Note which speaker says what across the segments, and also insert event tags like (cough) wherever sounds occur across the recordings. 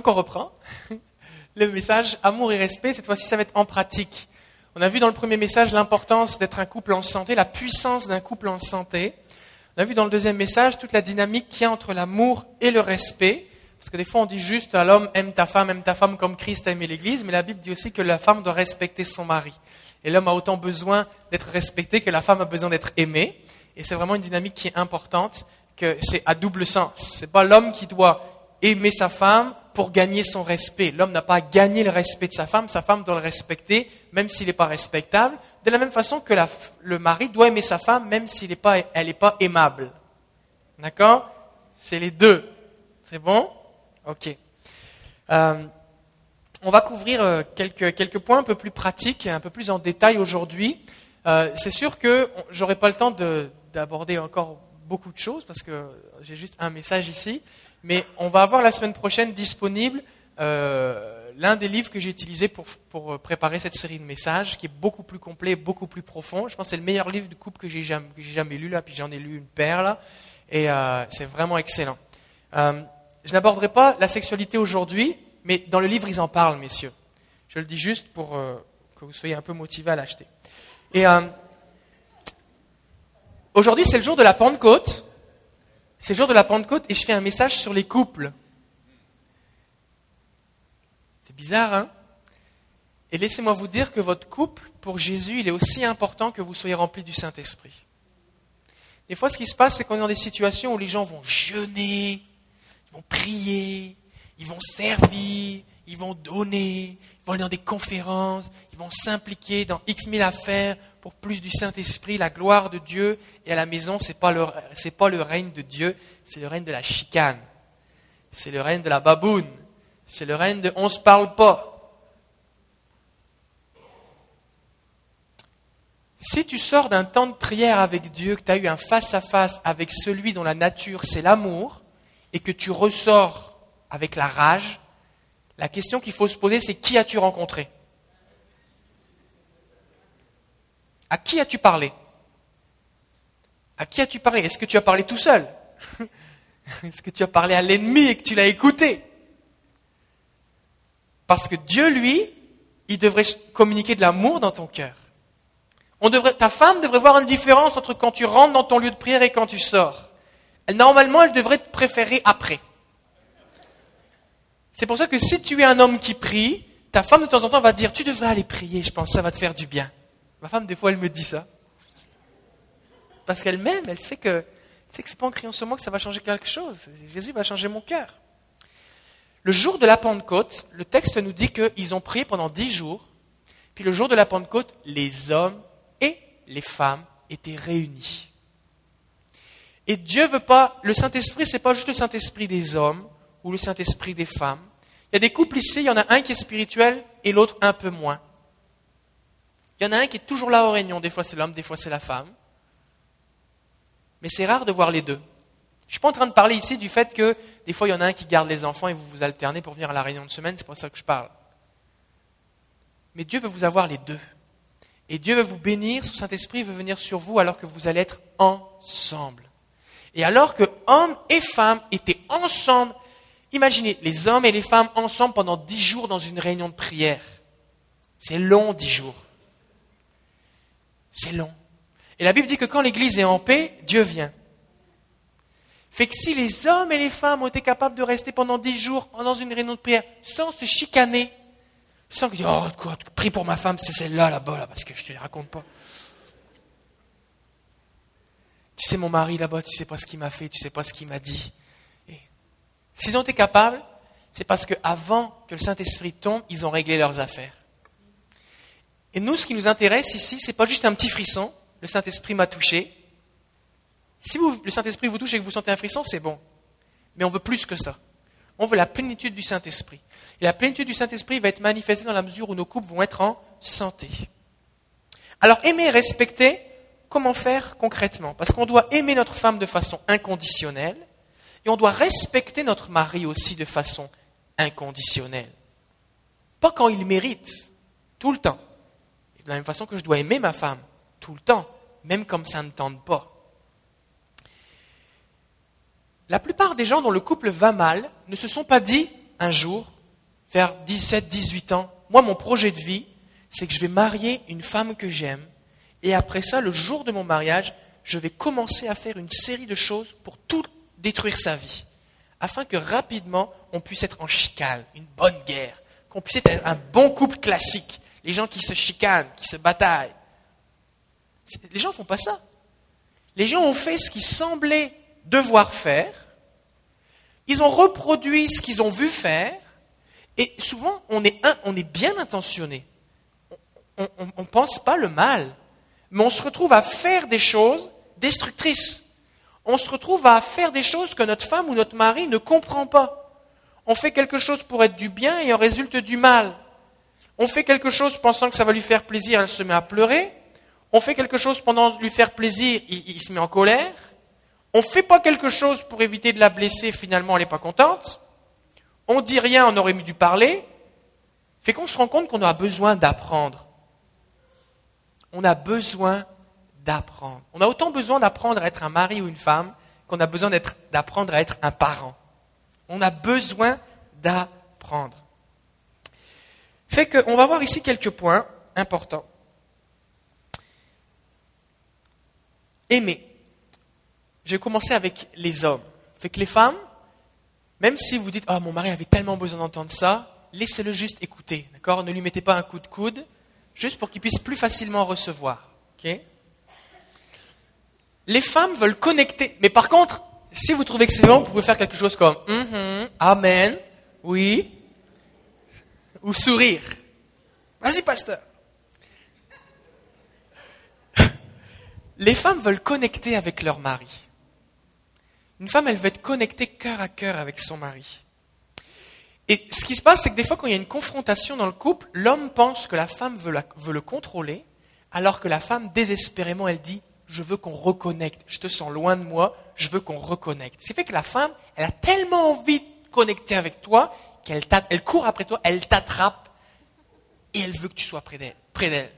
Speaker 1: Donc on reprend le message amour et respect. Cette fois-ci, ça va être en pratique. On a vu dans le premier message l'importance d'être un couple en santé, la puissance d'un couple en santé. On a vu dans le deuxième message toute la dynamique qu'il y a entre l'amour et le respect. Parce que des fois, on dit juste à l'homme, aime ta femme, aime ta femme comme Christ a aimé l'Église, mais la Bible dit aussi que la femme doit respecter son mari. Et l'homme a autant besoin d'être respecté que la femme a besoin d'être aimée. Et c'est vraiment une dynamique qui est importante, que c'est à double sens. C'est pas l'homme qui doit aimer sa femme pour gagner son respect. L'homme n'a pas à gagner le respect de sa femme, sa femme doit le respecter, même s'il n'est pas respectable. De la même façon que le mari doit aimer sa femme, même s'il n'est pas, elle n'est pas aimable. D'accord? C'est les deux. C'est bon? Ok. Euh, on va couvrir euh, quelques, quelques points un peu plus pratiques, un peu plus en détail aujourd'hui. Euh, c'est sûr que j'aurai pas le temps d'aborder encore beaucoup de choses parce que j'ai juste un message ici, mais on va avoir la semaine prochaine disponible euh, l'un des livres que j'ai utilisé pour, pour, préparer cette série de messages, qui est beaucoup plus complet, beaucoup plus profond. Je pense que c'est le meilleur livre de couple que j'ai jamais, jamais, lu là, puis j'en ai lu une paire là, et c'est vraiment excellent. je n'aborderai pas la sexualité aujourd'hui, mais dans le livre, ils en parlent, messieurs. Je le dis juste pour euh, que vous soyez un peu motivés à l'acheter. Et euh, aujourd'hui, c'est le jour de la Pentecôte. C'est le jour de la Pentecôte et je fais un message sur les couples. C'est bizarre, hein? Et laissez-moi vous dire que votre couple, pour Jésus, il est aussi important que vous soyez remplis du Saint-Esprit. Des fois, ce qui se passe, c'est qu'on est dans des situations où les gens vont jeûner, ils vont prier, ils vont servir, ils vont donner, ils vont aller dans des conférences, ils vont s'impliquer dans X mille affaires pour plus du Saint-Esprit, la gloire de Dieu. Et à la maison, ce n'est pas, le, règne de Dieu, c'est le règne de la chicane. C'est le règne de la baboune. C'est le règne de on ne se parle pas. Si tu sors d'un temps de prière avec Dieu, que tu as eu un face à -face avec celui dont la nature c'est l'amour, et que tu ressors avec la rage, la question qu'il faut se poser, c'est qui as-tu rencontré? À qui as-tu parlé? À qui as-tu parlé? Est-ce que tu as parlé tout seul? (laughs) Est-ce que tu as parlé à l'ennemi et que tu l'as écouté? Parce que Dieu, lui, il devrait communiquer de l'amour dans ton cœur. Ta femme devrait voir une différence entre quand tu rentres dans ton lieu de prière et quand tu sors. Normalement, elle devrait te préférer après. C'est pour ça que si tu es un homme qui prie, ta femme de temps en temps va dire, tu devrais aller prier, je pense, ça va te faire du bien. Ma femme, des fois, elle me dit ça. Parce qu'elle m'aime, elle sait que, c'est que c'est pas en criant sur que ça va changer quelque chose. Jésus va changer mon cœur. Le jour de la Pentecôte, le texte nous dit qu'ils ont prié pendant dix jours. Puis le jour de la Pentecôte, les hommes et les femmes étaient réunis. Et Dieu veut pas, le Saint-Esprit, c'est pas juste le Saint-Esprit des hommes ou le Saint-Esprit des femmes. Il y a des couples ici, il y en a un qui est spirituel et l'autre un peu moins. Il y en a un qui est toujours là aux réunions, des fois c'est l'homme, des fois c'est la femme. Mais c'est rare de voir les deux. Je ne suis pas en train de parler ici du fait que des fois il y en a un qui garde les enfants et vous vous alternez pour venir à la réunion de semaine, c'est pas ça que je parle. Mais Dieu veut vous avoir les deux. Et Dieu veut vous bénir, son Saint-Esprit veut venir sur vous alors que vous allez être ensemble. Et alors que hommes et femmes étaient ensemble Imaginez les hommes et les femmes ensemble pendant dix jours dans une réunion de prière. C'est long, dix jours. C'est long. Et la Bible dit que quand l'Église est en paix, Dieu vient. Fait que si les hommes et les femmes ont été capables de rester pendant dix jours dans une réunion de prière sans se chicaner, sans dire Oh, quoi, prie pour ma femme, c'est celle-là, là-bas, là, parce que je ne te les raconte pas. Tu sais, mon mari là-bas, tu sais pas ce qu'il m'a fait, tu sais pas ce qu'il m'a dit. S'ils ont été capables, c'est parce qu'avant que le Saint-Esprit tombe, ils ont réglé leurs affaires. Et nous, ce qui nous intéresse ici, ce n'est pas juste un petit frisson, le Saint-Esprit m'a touché. Si le Saint-Esprit vous touche et que vous sentez un frisson, c'est bon. Mais on veut plus que ça. On veut la plénitude du Saint-Esprit. Et la plénitude du Saint-Esprit va être manifestée dans la mesure où nos couples vont être en santé. Alors, aimer et respecter, comment faire concrètement? Parce qu'on doit aimer notre femme de façon inconditionnelle, et on doit respecter notre mari aussi de façon inconditionnelle. Pas quand il mérite, tout le temps. De la même façon que je dois aimer ma femme, tout le temps, même comme ça ne tente pas. La plupart des gens dont le couple va mal ne se sont pas dit un jour, vers 17, 18 ans, moi, mon projet de vie, c'est que je vais marier une femme que j'aime. Et après ça, le jour de mon mariage, je vais commencer à faire une série de choses pour tout détruire sa vie. Afin que rapidement, on puisse être en chicane, une bonne guerre. Qu'on puisse être un bon couple classique. Les gens qui se chicanent, qui se bataillent. Les gens ne font pas ça. Les gens ont fait ce qu'ils semblaient devoir faire. Ils ont reproduit ce qu'ils ont vu faire. Et souvent, on est, bien intentionné. On ne pense pas le mal. Mais on se retrouve à faire des choses destructrices. On se retrouve à faire des choses que notre femme ou notre mari ne comprend pas. On fait quelque chose pour être du bien et en résulte du mal. On fait quelque chose pensant que ça va lui faire plaisir, elle se met à pleurer. On fait quelque chose pendant lui faire plaisir, il, se met en colère. On ne fait pas quelque chose pour éviter de la blesser, finalement elle n'est pas contente. On dit rien, on aurait dû parler. Fait qu'on se rend compte qu'on a besoin d'apprendre. On a besoin d'apprendre. On a autant besoin d'apprendre à être un mari ou une femme qu'on a besoin d'apprendre à être un parent. On a besoin d'apprendre. Fait qu'on va voir ici quelques points importants. aimer. Je vais commencer avec les hommes. Fait que les femmes, même si vous dites, ah, mon mari avait tellement besoin d'entendre ça, laissez-le juste écouter, d'accord? Ne lui mettez pas un coup de coude, juste pour qu'il puisse plus facilement recevoir, ok? Les femmes veulent connecter, mais par contre, si vous trouvez que c'est bon, vous pouvez faire quelque chose comme, mm amen, oui, ou sourire. Vas-y, pasteur. (laughs) Les femmes veulent connecter avec leur mari. Une femme, elle veut être connectée cœur à cœur avec son mari. Et ce qui se passe, c'est que des fois, quand il y a une confrontation dans le couple, l'homme pense que la femme veut, le contrôler, alors que la femme, désespérément, elle dit Je veux qu'on reconnecte. Je te sens loin de moi, je veux qu'on reconnecte. Ce qui fait que la femme, elle a tellement envie de connecter avec toi elle court après toi, elle t'attrape et elle veut que tu sois près d'elle.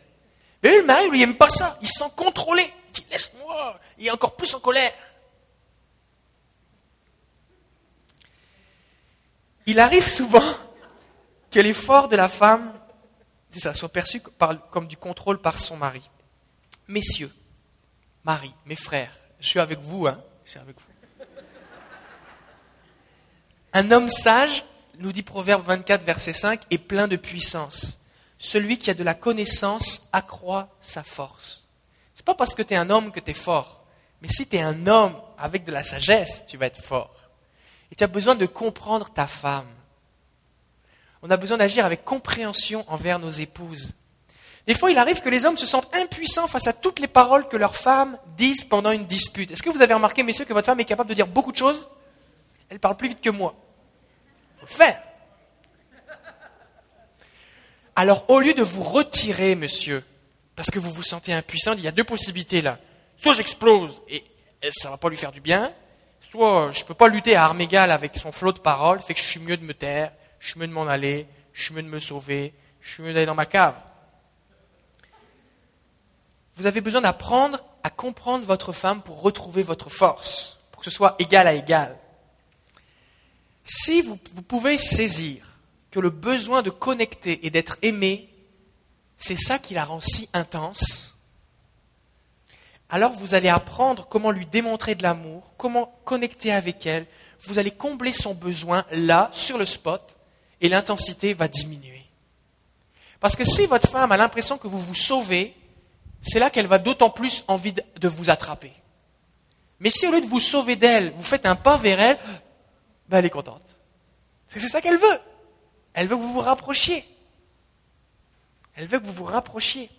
Speaker 1: Mais le mari, lui, il n'aime pas ça. Il se sent contrôlé dit laisse-moi, il est encore plus en colère. Il arrive souvent que l'effort de la femme ça, soit perçu comme du contrôle par son mari. Messieurs, Marie, mes frères, je suis avec vous, hein, je suis avec vous. Un homme sage, nous dit Proverbe 24, verset 5, est plein de puissance. Celui qui a de la connaissance accroît sa force. C'est pas parce que tu es un homme que tu es fort. Mais si tu es un homme avec de la sagesse, tu vas être fort. Et tu as besoin de comprendre ta femme. On a besoin d'agir avec compréhension envers nos épouses. Des fois, il arrive que les hommes se sentent impuissants face à toutes les paroles que leurs femmes disent pendant une dispute. Est-ce que vous avez remarqué, messieurs, que votre femme est capable de dire beaucoup de choses? Elle parle plus vite que moi. Faire. Alors, au lieu de vous retirer, monsieur, parce que vous vous sentez impuissant, il y a deux possibilités là. Soit j'explose et ça ne va pas lui faire du bien, soit je ne peux pas lutter à armes égales avec son flot de paroles, fait que je suis mieux de me taire, je suis mieux de m'en aller, je suis mieux de me sauver, je suis mieux d'aller dans ma cave. Vous avez besoin d'apprendre à comprendre votre femme pour retrouver votre force, pour que ce soit égal à égal. Si vous, pouvez saisir que le besoin de connecter et d'être aimé c'est ça qui la rend si intense. Alors vous allez apprendre comment lui démontrer de l'amour, comment connecter avec elle. Vous allez combler son besoin là, sur le spot, et l'intensité va diminuer. Parce que si votre femme a l'impression que vous vous sauvez, c'est là qu'elle va d'autant plus envie de vous attraper. Mais si au lieu de vous sauver d'elle, vous faites un pas vers elle, ben elle est contente. C'est ça qu'elle veut. Elle veut que vous vous rapprochiez. Elle veut que vous vous rapprochiez.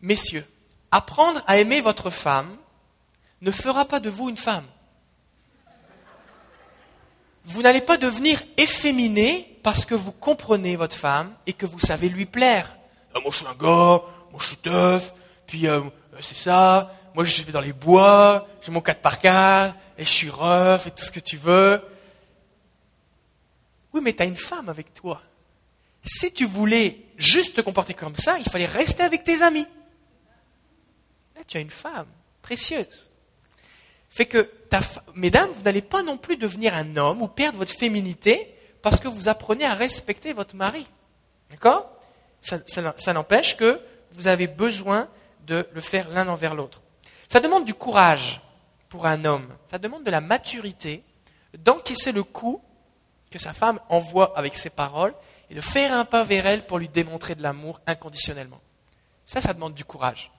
Speaker 1: Messieurs, apprendre à aimer votre femme ne fera pas de vous une femme. Vous n'allez pas devenir efféminé parce que vous comprenez votre femme et que vous savez lui plaire. Ah, moi je suis un gars, moi je suis teuf, puis euh, c'est ça, moi je vais dans les bois, j'ai mon 4 par 4 et je suis rough et tout ce que tu veux. Oui, mais tu as une femme avec toi si tu voulais juste te comporter comme ça, il fallait rester avec tes amis. Là, tu as une femme précieuse. Fait que mesdames, vous n'allez pas non plus devenir un homme ou perdre votre féminité parce que vous apprenez à respecter votre mari. D'accord? Ça n'empêche que vous avez besoin de le faire l'un envers l'autre. Ça demande du courage pour un homme. Ça demande de la maturité d'encaisser le coup que sa femme envoie avec ses paroles et de faire un pas vers elle pour lui démontrer de l'amour inconditionnellement. Ça, ça demande du courage.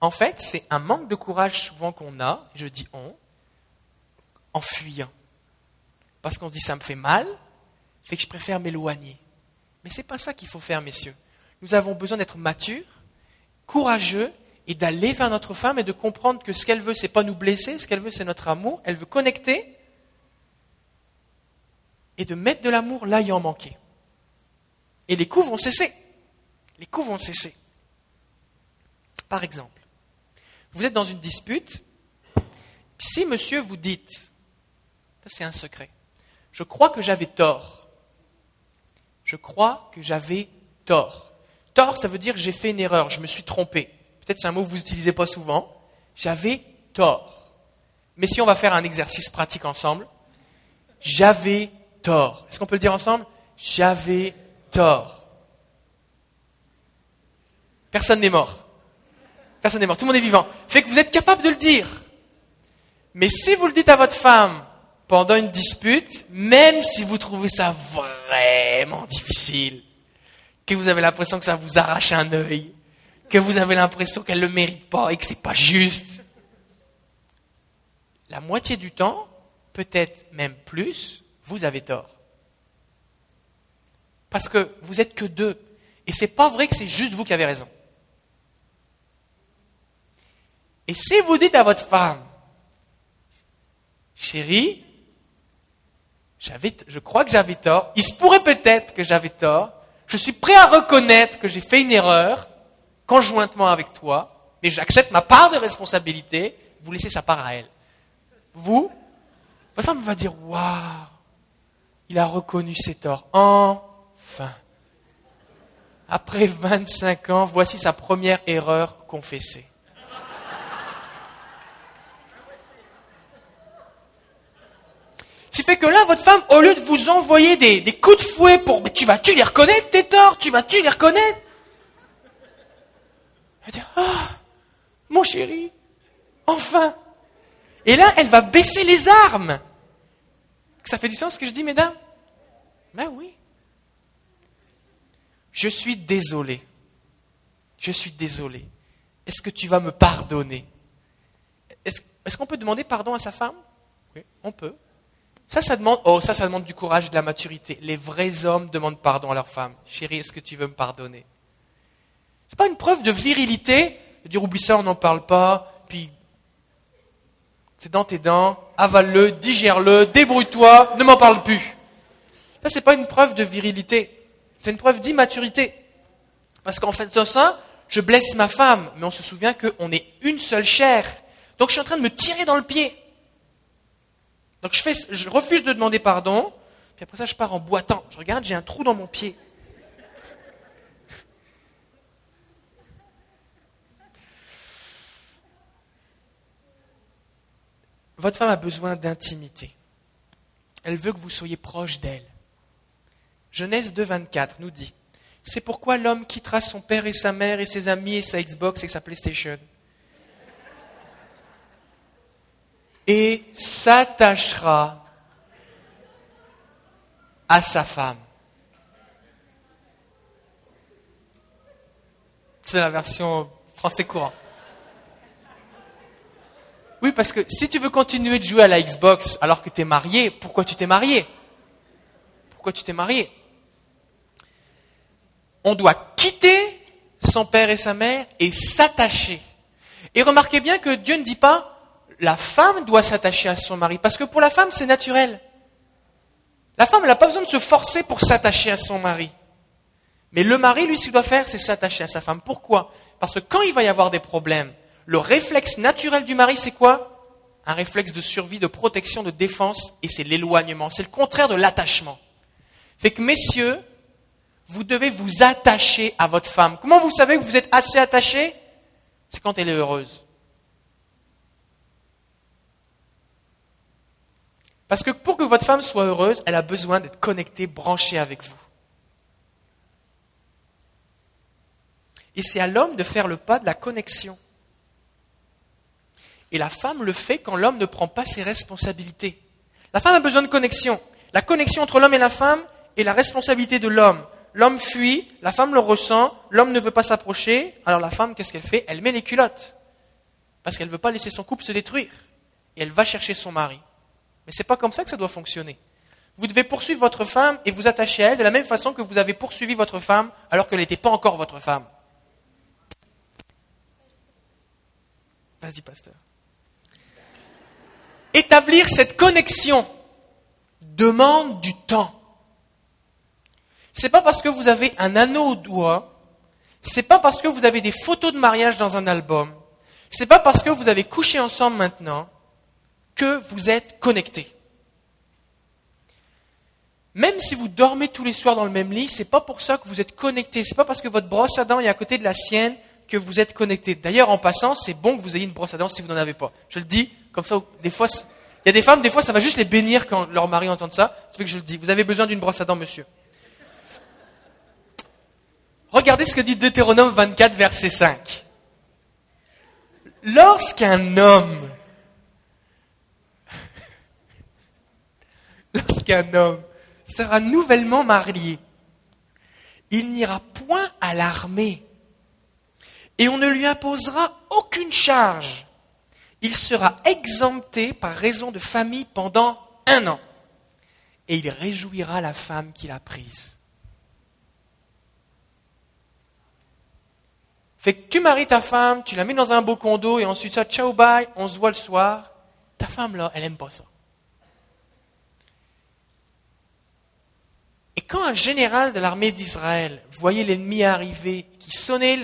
Speaker 1: En fait, c'est un manque de courage souvent qu'on a, je dis on, en fuyant. Parce qu'on dit ça me fait mal, fait que je préfère m'éloigner. Mais ce n'est pas ça qu'il faut faire, messieurs. Nous avons besoin d'être matures, courageux et d'aller vers notre femme et de comprendre que ce qu'elle veut, c'est pas nous blesser, ce qu'elle veut, c'est notre amour. Elle veut connecter et de mettre de l'amour là il en manquait. Et les coups vont cesser. Les coups vont cesser. Par exemple, vous êtes dans une dispute. Si monsieur vous dites, c'est un secret, je crois que j'avais tort. Je crois que j'avais tort. Tort, ça veut dire j'ai fait une erreur, je me suis trompé. Peut-être c'est un mot que vous n'utilisez pas souvent. J'avais tort. Mais si on va faire un exercice pratique ensemble, j'avais tort. Est-ce qu'on peut le dire ensemble? J'avais tort. Personne n'est mort. Personne n'est mort. Tout le monde est vivant. Fait que vous êtes capable de le dire. Mais si vous le dites à votre femme pendant une dispute, même si vous trouvez ça vraiment difficile, que vous avez l'impression que ça vous arrache un œil, que vous avez l'impression qu'elle ne le mérite pas et que ce n'est pas juste. La moitié du temps, peut-être même plus, vous avez tort. Parce que vous n'êtes que deux. Et ce n'est pas vrai que c'est juste vous qui avez raison. Et si vous dites à votre femme, chérie, je crois que j'avais tort, il se pourrait peut-être que j'avais tort, je suis prêt à reconnaître que j'ai fait une erreur conjointement avec toi, mais j'accepte ma part de responsabilité, vous laissez sa part à elle. Vous, votre femme va dire Waouh, il a reconnu ses torts. Enfin. Après 25 ans, voici sa première erreur confessée. Ce qui fait que là, votre femme, au lieu de vous envoyer des, coups de fouet pour, mais tu vas-tu les reconnaître, tes torts, tu vas-tu les reconnaître Elle va dire, ah, mon chéri, enfin. Et là, elle va baisser les armes. Ça fait du sens ce que je dis, mesdames? Ben oui. Je suis désolé. Je suis désolé. Est-ce que tu vas me pardonner? Est-ce qu'on peut demander pardon à sa femme? Oui, on peut. Ça, ça demande, oh, ça, ça demande du courage et de la maturité. Les vrais hommes demandent pardon à leur femme. Chérie, est-ce que tu veux me pardonner? C'est pas une preuve de virilité de dire oublie ça, on n'en parle pas, puis c'est dans tes dents, avale-le, digère-le, débrouille-toi, ne m'en parle plus. Ça, c'est pas une preuve de virilité. C'est une preuve d'immaturité. Parce qu'en fait, ça, je blesse ma femme, mais on se souvient qu'on est une seule chair. Donc je suis en train de me tirer dans le pied. Donc je, refuse de demander pardon, puis après ça je pars en boitant. Je regarde, j'ai un trou dans mon pied. Votre femme a besoin d'intimité. Elle veut que vous soyez proche d'elle. Genèse 2, 24 nous dit C'est pourquoi l'homme quittera son père et sa mère et ses amis et sa Xbox et sa PlayStation et s'attachera à sa femme. C'est la version français courant. Oui, parce que si tu veux continuer de jouer à la Xbox alors que tu es marié, pourquoi tu t'es marié? Pourquoi tu t'es marié? On doit quitter son père et sa mère et s'attacher. Et remarquez bien que Dieu ne dit pas la femme doit s'attacher à son mari, parce que pour la femme, c'est naturel. La femme, n'a pas besoin de se forcer pour s'attacher à son mari. Mais le mari, lui, ce qu'il doit faire, c'est s'attacher à sa femme. Pourquoi? Parce que quand il va y avoir des problèmes, le réflexe naturel du mari, c'est quoi? Un réflexe de survie, de protection, de défense, et c'est l'éloignement. C'est le contraire de l'attachement. Fait que, messieurs, vous devez vous attacher à votre femme. Comment vous savez que vous êtes assez attaché? C'est quand elle est heureuse. Parce que pour que votre femme soit heureuse, elle a besoin d'être connectée, branchée avec vous. Et c'est à l'homme de faire le pas de la connexion. Et la femme le fait quand l'homme ne prend pas ses responsabilités. La femme a besoin de connexion. La connexion entre l'homme et la femme est la responsabilité de l'homme. L'homme fuit, la femme le ressent, l'homme ne veut pas s'approcher, alors la femme, qu'est-ce qu'elle fait? Elle met les culottes. Parce qu'elle ne veut pas laisser son couple se détruire. Et elle va chercher son mari. Mais ce n'est pas comme ça que ça doit fonctionner. Vous devez poursuivre votre femme et vous attacher à elle de la même façon que vous avez poursuivi votre femme alors qu'elle n'était pas encore votre femme. Vas-y, pasteur. Établir cette connexion demande du temps. C'est pas parce que vous avez un anneau au doigt, c'est pas parce que vous avez des photos de mariage dans un album, c'est pas parce que vous avez couché ensemble maintenant que vous êtes connectés. Même si vous dormez tous les soirs dans le même lit, c'est pas pour ça que vous êtes connectés. C'est pas parce que votre brosse à dents est à côté de la sienne que vous êtes connectés. D'ailleurs, en passant, c'est bon que vous ayez une brosse à dents si vous n'en avez pas. Je le dis, comme ça, des fois, il y a des femmes, des fois, ça va juste les bénir quand leur mari entend ça. C'est fait que je le dis. Vous avez besoin d'une brosse à dents, monsieur. Regardez ce que dit Deutéronome 24, verset 5. Lorsqu'un homme, lorsqu'un homme sera nouvellement marié, il n'ira point à l'armée et on ne lui imposera aucune charge. Il sera exempté par raison de famille pendant un an et il réjouira la femme qu'il a prise. Fait que tu maries ta femme, tu la mets dans un beau condo et ensuite ça, ciao bye, on se voit le soir. Ta femme là, elle aime pas ça. Quand un général de l'armée d'Israël voyait l'ennemi arriver, qui sonnait,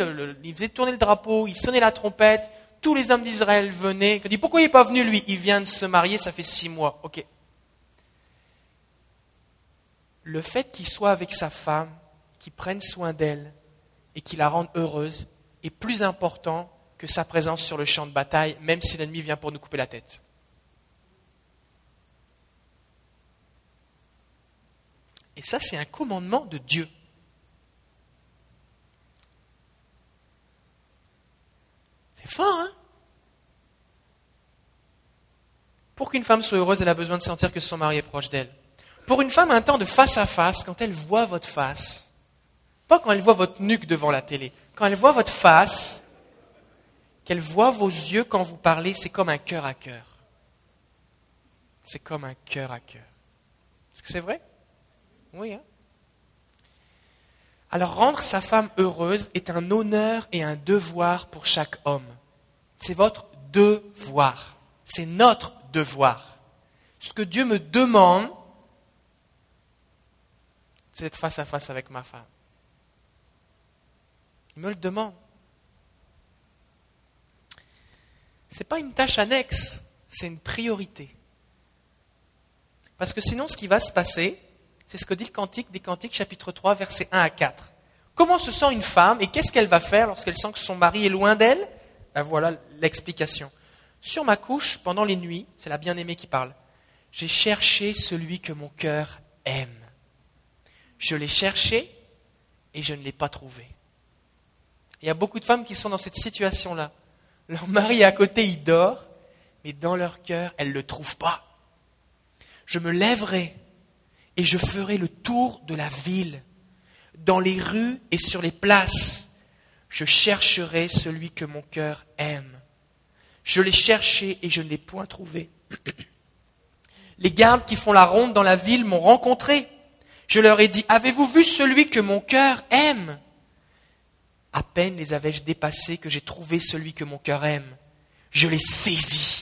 Speaker 1: il faisait tourner le drapeau, il sonnait la trompette, tous les hommes d'Israël venaient. Il dit pourquoi il n'est pas venu lui? Il vient de se marier, ça fait six mois. Le fait qu'il soit avec sa femme, qu'il prenne soin d'elle et qu'il la rende heureuse, est plus important que sa présence sur le champ de bataille, même si l'ennemi vient pour nous couper la tête. Et ça, c'est un commandement de Dieu. C'est fort, hein? Pour qu'une femme soit heureuse, elle a besoin de sentir que son mari est proche d'elle. Pour une femme, un temps de face à face, quand elle voit votre face, pas quand elle voit votre nuque devant la télé, quand elle voit votre face, qu'elle voit vos yeux quand vous parlez, c'est comme un cœur à cœur. C'est comme un cœur à cœur. Est-ce que c'est vrai? Oui. Hein Alors rendre sa femme heureuse est un honneur et un devoir pour chaque homme. C'est votre devoir. C'est notre devoir. Ce que Dieu me demande, c'est d'être face à face avec ma femme. Il me le demande. Ce n'est pas une tâche annexe, c'est une priorité. Parce que sinon, ce qui va se passer, c'est ce que dit le Cantique des Cantiques, chapitre 3, versets 1 à 4. Comment se sent une femme et qu'est-ce qu'elle va faire lorsqu'elle sent que son mari est loin d'elle? Ben Voilà l'explication. Sur ma couche, pendant les nuits, c'est la bien-aimée qui parle, j'ai cherché celui que mon cœur aime. Je l'ai cherché et je ne l'ai pas trouvé. Il y a beaucoup de femmes qui sont dans cette situation-là. Leur mari est à côté, il dort, mais dans leur cœur, elles ne le trouvent pas. Je me lèverai et je ferai le tour de la ville, dans les rues et sur les places. Je chercherai celui que mon cœur aime. Je l'ai cherché et je ne l'ai point trouvé. (clears throat) Les gardes qui font la ronde dans la ville m'ont rencontré. Je leur ai dit, avez-vous vu celui que mon cœur aime? À peine les avais-je dépassés que j'ai trouvé celui que mon cœur aime. Je l'ai saisi.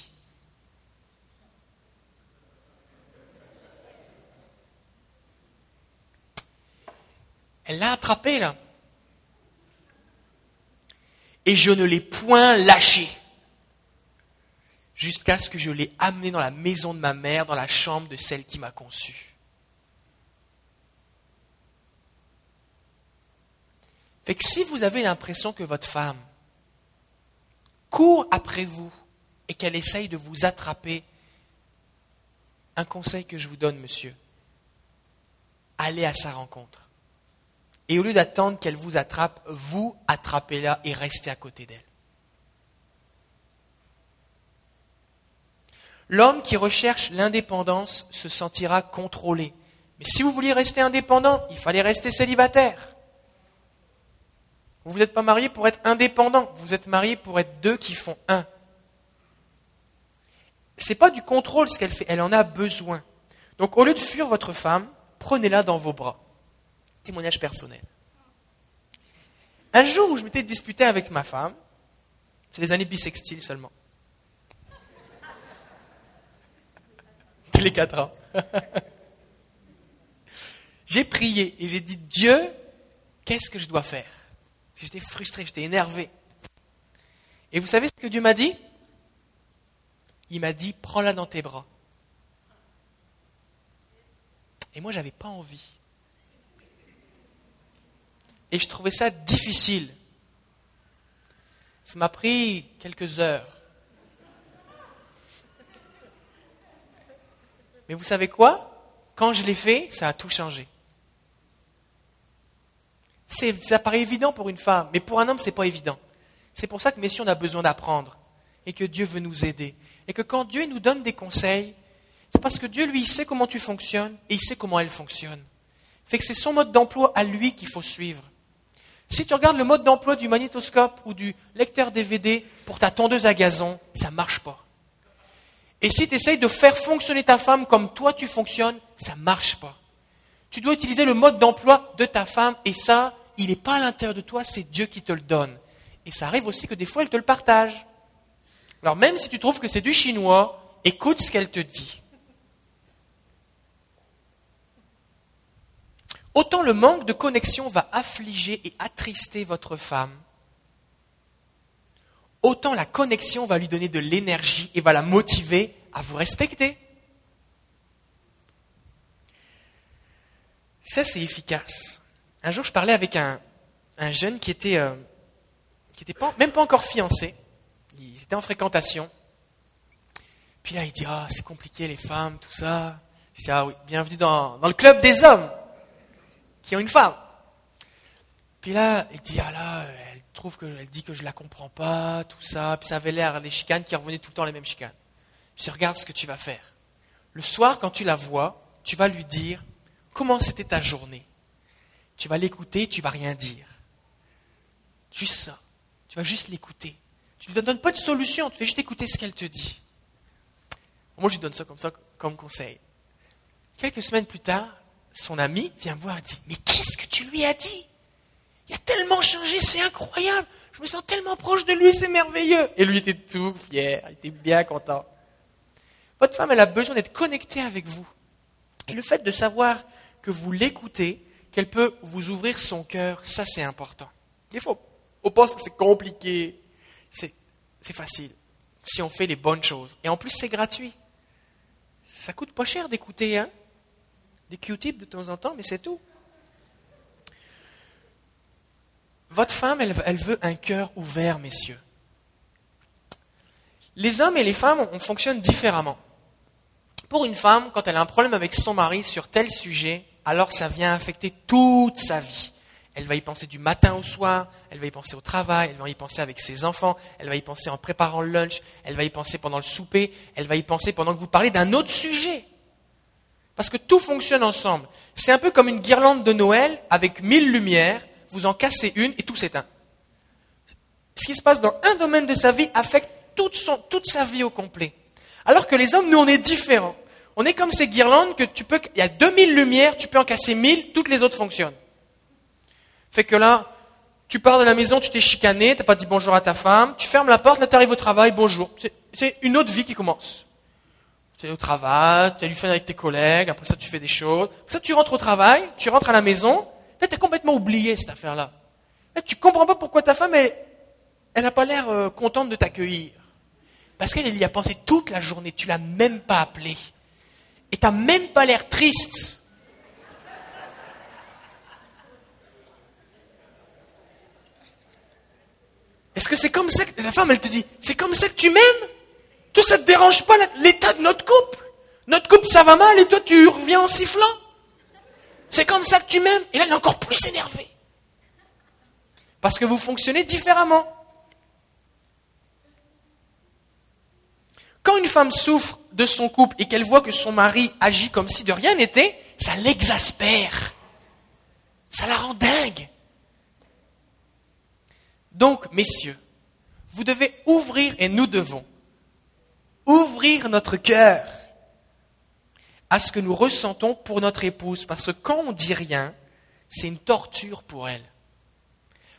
Speaker 1: Elle l'a attrapé là. Et je ne l'ai point lâché. Jusqu'à ce que je l'ai amené dans la maison de ma mère, dans la chambre de celle qui m'a conçu. Fait que si vous avez l'impression que votre femme court après vous et qu'elle essaye de vous attraper, un conseil que je vous donne, monsieur. Allez à sa rencontre. Et au lieu d'attendre qu'elle vous attrape, vous attrapez-la et restez à côté d'elle. L'homme qui recherche l'indépendance se sentira contrôlé. Mais si vous vouliez rester indépendant, il fallait rester célibataire. Vous n'êtes pas marié pour être indépendant, vous êtes marié pour être deux qui font un. Ce n'est pas du contrôle ce qu'elle fait, elle en a besoin. Donc au lieu de fuir votre femme, prenez-la dans vos bras. Témoignage personnel. Un jour où je m'étais disputé avec ma femme, c'est les années bissextiles seulement. (laughs) les quatre ans. (laughs) j'ai prié et j'ai dit, Dieu, qu'est-ce que je dois faire? J'étais frustré, j'étais énervé. Et vous savez ce que Dieu m'a dit? Il m'a dit, prends-la dans tes bras. Et moi, j'avais pas envie. Et je trouvais ça difficile. Ça m'a pris quelques heures. Mais vous savez quoi? Quand je l'ai fait, ça a tout changé. Ça paraît évident pour une femme, mais pour un homme, ce n'est pas évident. C'est pour ça que, messieurs, on a besoin d'apprendre et que Dieu veut nous aider. Et que quand Dieu nous donne des conseils, c'est parce que Dieu, lui, il sait comment tu fonctionnes et il sait comment elle fonctionne. Fait que c'est son mode d'emploi à lui qu'il faut suivre. Si tu regardes le mode d'emploi du magnétoscope ou du lecteur DVD pour ta tondeuse à gazon, ça ne marche pas. Et si tu essayes de faire fonctionner ta femme comme toi tu fonctionnes, ça ne marche pas. Tu dois utiliser le mode d'emploi de ta femme et ça, il n'est pas à l'intérieur de toi, c'est Dieu qui te le donne. Et ça arrive aussi que des fois, elle te le partage. Alors même si tu trouves que c'est du chinois, écoute ce qu'elle te dit. Autant le manque de connexion va affliger et attrister votre femme, autant la connexion va lui donner de l'énergie et va la motiver à vous respecter. Ça, c'est efficace. Un jour, je parlais avec un, jeune qui était, euh, même pas encore fiancé. Il était en fréquentation. Puis là, il dit Ah, c'est compliqué, les femmes, tout ça. Je dis Ah oui, bienvenue dans le club des hommes qui ont une femme. Puis là, il dit Ah là, trouve qu'elle dit que je la comprends pas, tout ça. Puis ça avait l'air des chicanes qui revenaient tout le temps les mêmes chicanes. Je dis, regarde ce que tu vas faire. Le soir, quand tu la vois, tu vas lui dire comment c'était ta journée. Tu vas l'écouter, tu vas rien dire. Juste ça. Tu vas juste l'écouter. Tu ne lui donnes pas de solution, tu fais juste écouter ce qu'elle te dit. Moi, je lui donne ça comme ça, comme conseil. Quelques semaines plus tard, son ami vient me voir et dit Mais qu'est-ce que tu lui as dit? Il a tellement changé, c'est incroyable. Je me sens tellement proche de lui, c'est merveilleux. Et lui était tout fier, il était bien content. Votre femme, elle a besoin d'être connectée avec vous. Et le fait de savoir que vous l'écoutez, qu'elle peut vous ouvrir son cœur, ça c'est important. Des fois, on pense que c'est compliqué. C'est, facile si on fait les bonnes choses. Et en plus, c'est gratuit. Ça coûte pas cher d'écouter, hein Des Q-tips de temps en temps, mais c'est tout. Votre femme, elle, veut un cœur ouvert, messieurs. Les hommes et les femmes, on fonctionne différemment. Pour une femme, quand elle a un problème avec son mari sur tel sujet, alors ça vient affecter toute sa vie. Elle va y penser du matin au soir, elle va y penser au travail, elle va y penser avec ses enfants, elle va y penser en préparant le lunch, elle va y penser pendant le souper, elle va y penser pendant que vous parlez d'un autre sujet. Parce que tout fonctionne ensemble. C'est un peu comme une guirlande de Noël avec mille lumières vous en cassez une et tout s'éteint. Ce qui se passe dans un domaine de sa vie affecte toute, sa vie au complet. Alors que les hommes, nous, on est différents. On est comme ces guirlandes que tu peux, il y a 2000 lumières, tu peux en casser 1000, toutes les autres fonctionnent. Fait que là, tu pars de la maison, tu t'es chicané, t'as pas dit bonjour à ta femme, tu fermes la porte, là tu arrives au travail, bonjour. C'est une autre vie qui commence. Tu es au travail, tu as du fun avec tes collègues, après ça tu fais des choses. Après ça tu rentres au travail, tu rentres à la maison, tu as complètement oublié cette affaire-là. Là, tu comprends pas pourquoi ta femme, elle n'a pas l'air euh, contente de t'accueillir. Parce qu'elle y a pensé toute la journée, tu l'as même pas appelée. Et tu n'as même pas l'air triste. Est-ce que c'est comme ça que la femme, elle te dit, c'est comme ça que tu m'aimes? Tout ça ne te dérange pas l'état de notre couple? Notre couple, ça va mal et toi, tu reviens en sifflant? C'est comme ça que tu m'aimes? Et là, elle est encore plus énervée. Parce que vous fonctionnez différemment. Quand une femme souffre de son couple et qu'elle voit que son mari agit comme si de rien n'était, ça l'exaspère. Ça la rend dingue. Donc, messieurs, vous devez ouvrir, et nous devons, ouvrir notre cœur à ce que nous ressentons pour notre épouse, parce que quand on dit rien, c'est une torture pour elle.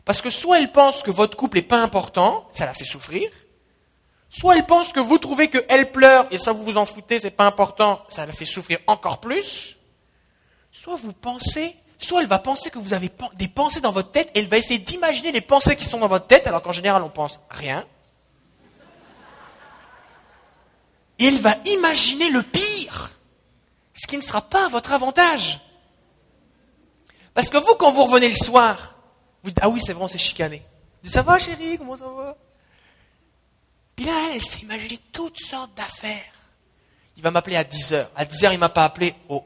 Speaker 1: Parce que soit elle pense que votre couple n'est pas important, ça la fait souffrir, soit elle pense que vous trouvez qu'elle pleure et ça vous vous en foutez, c'est pas important, ça la fait souffrir encore plus, soit vous pensez, soit elle va penser que vous avez des pensées dans votre tête et elle va essayer d'imaginer les pensées qui sont dans votre tête alors qu'en général on pense rien. Et elle va imaginer le pire, ce qui ne sera pas à votre avantage. Parce que vous, quand vous revenez le soir, vous dites, ah oui, c'est vrai, on s'est chicané. Ça va chérie, comment ça va? Puis là, elle, s'est imaginé toutes sortes d'affaires. Il va m'appeler à 10 heures. À 10 heures, il ne m'a pas appelé. Oh.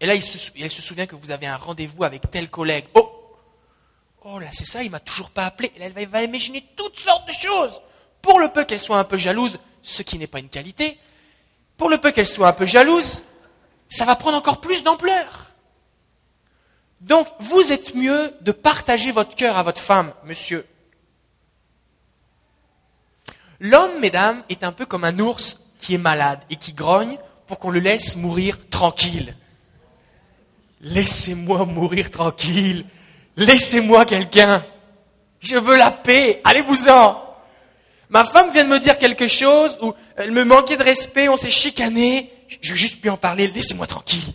Speaker 1: Et là, il elle se souvient que vous avez un rendez-vous avec tel collègue. Oh. Oh là, c'est ça, il m'a toujours pas appelé. Et là, elle va imaginer toutes sortes de choses. Pour le peu qu'elle soit un peu jalouse, ce qui n'est pas une qualité, pour le peu qu'elle soit un peu jalouse, ça va prendre encore plus d'ampleur. Donc, vous êtes mieux de partager votre cœur à votre femme, monsieur. L'homme, mesdames, est un peu comme un ours qui est malade et qui grogne pour qu'on le laisse mourir tranquille. Laissez-moi mourir tranquille. Laissez-moi quelqu'un. Je veux la paix. Allez-vous-en. Ma femme vient de me dire quelque chose ou elle me manquait de respect, on s'est chicané. Je veux juste plus en parler. Laissez-moi tranquille.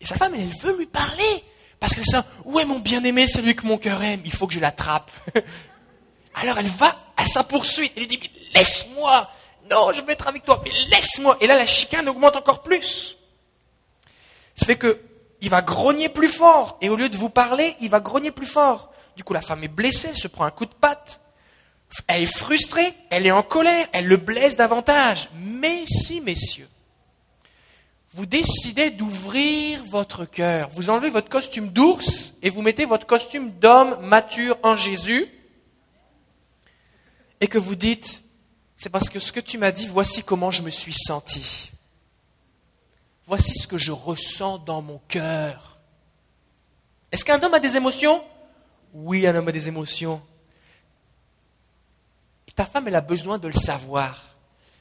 Speaker 1: Et sa femme, elle veut lui parler. Parce que ça, où est mon bien-aimé, celui que mon cœur aime? Il faut que je l'attrape. (laughs) Alors elle va à sa poursuite. Elle lui dit, laisse-moi. Non, je veux être avec toi, mais laisse-moi. Et là, la chicane augmente encore plus. Ça fait que il va grogner plus fort. Et au lieu de vous parler, il va grogner plus fort. Du coup, la femme est blessée, elle se prend un coup de patte. Elle est frustrée, elle est en colère, elle le blesse davantage. Mais si, messieurs, vous décidez d'ouvrir votre cœur. Vous enlevez votre costume d'ours et vous mettez votre costume d'homme mature en Jésus. Et que vous dites, c'est parce que ce que tu m'as dit, voici comment je me suis senti. Voici ce que je ressens dans mon cœur. Est-ce qu'un homme a des émotions? Oui, un homme a des émotions. Ta femme, elle a besoin de le savoir.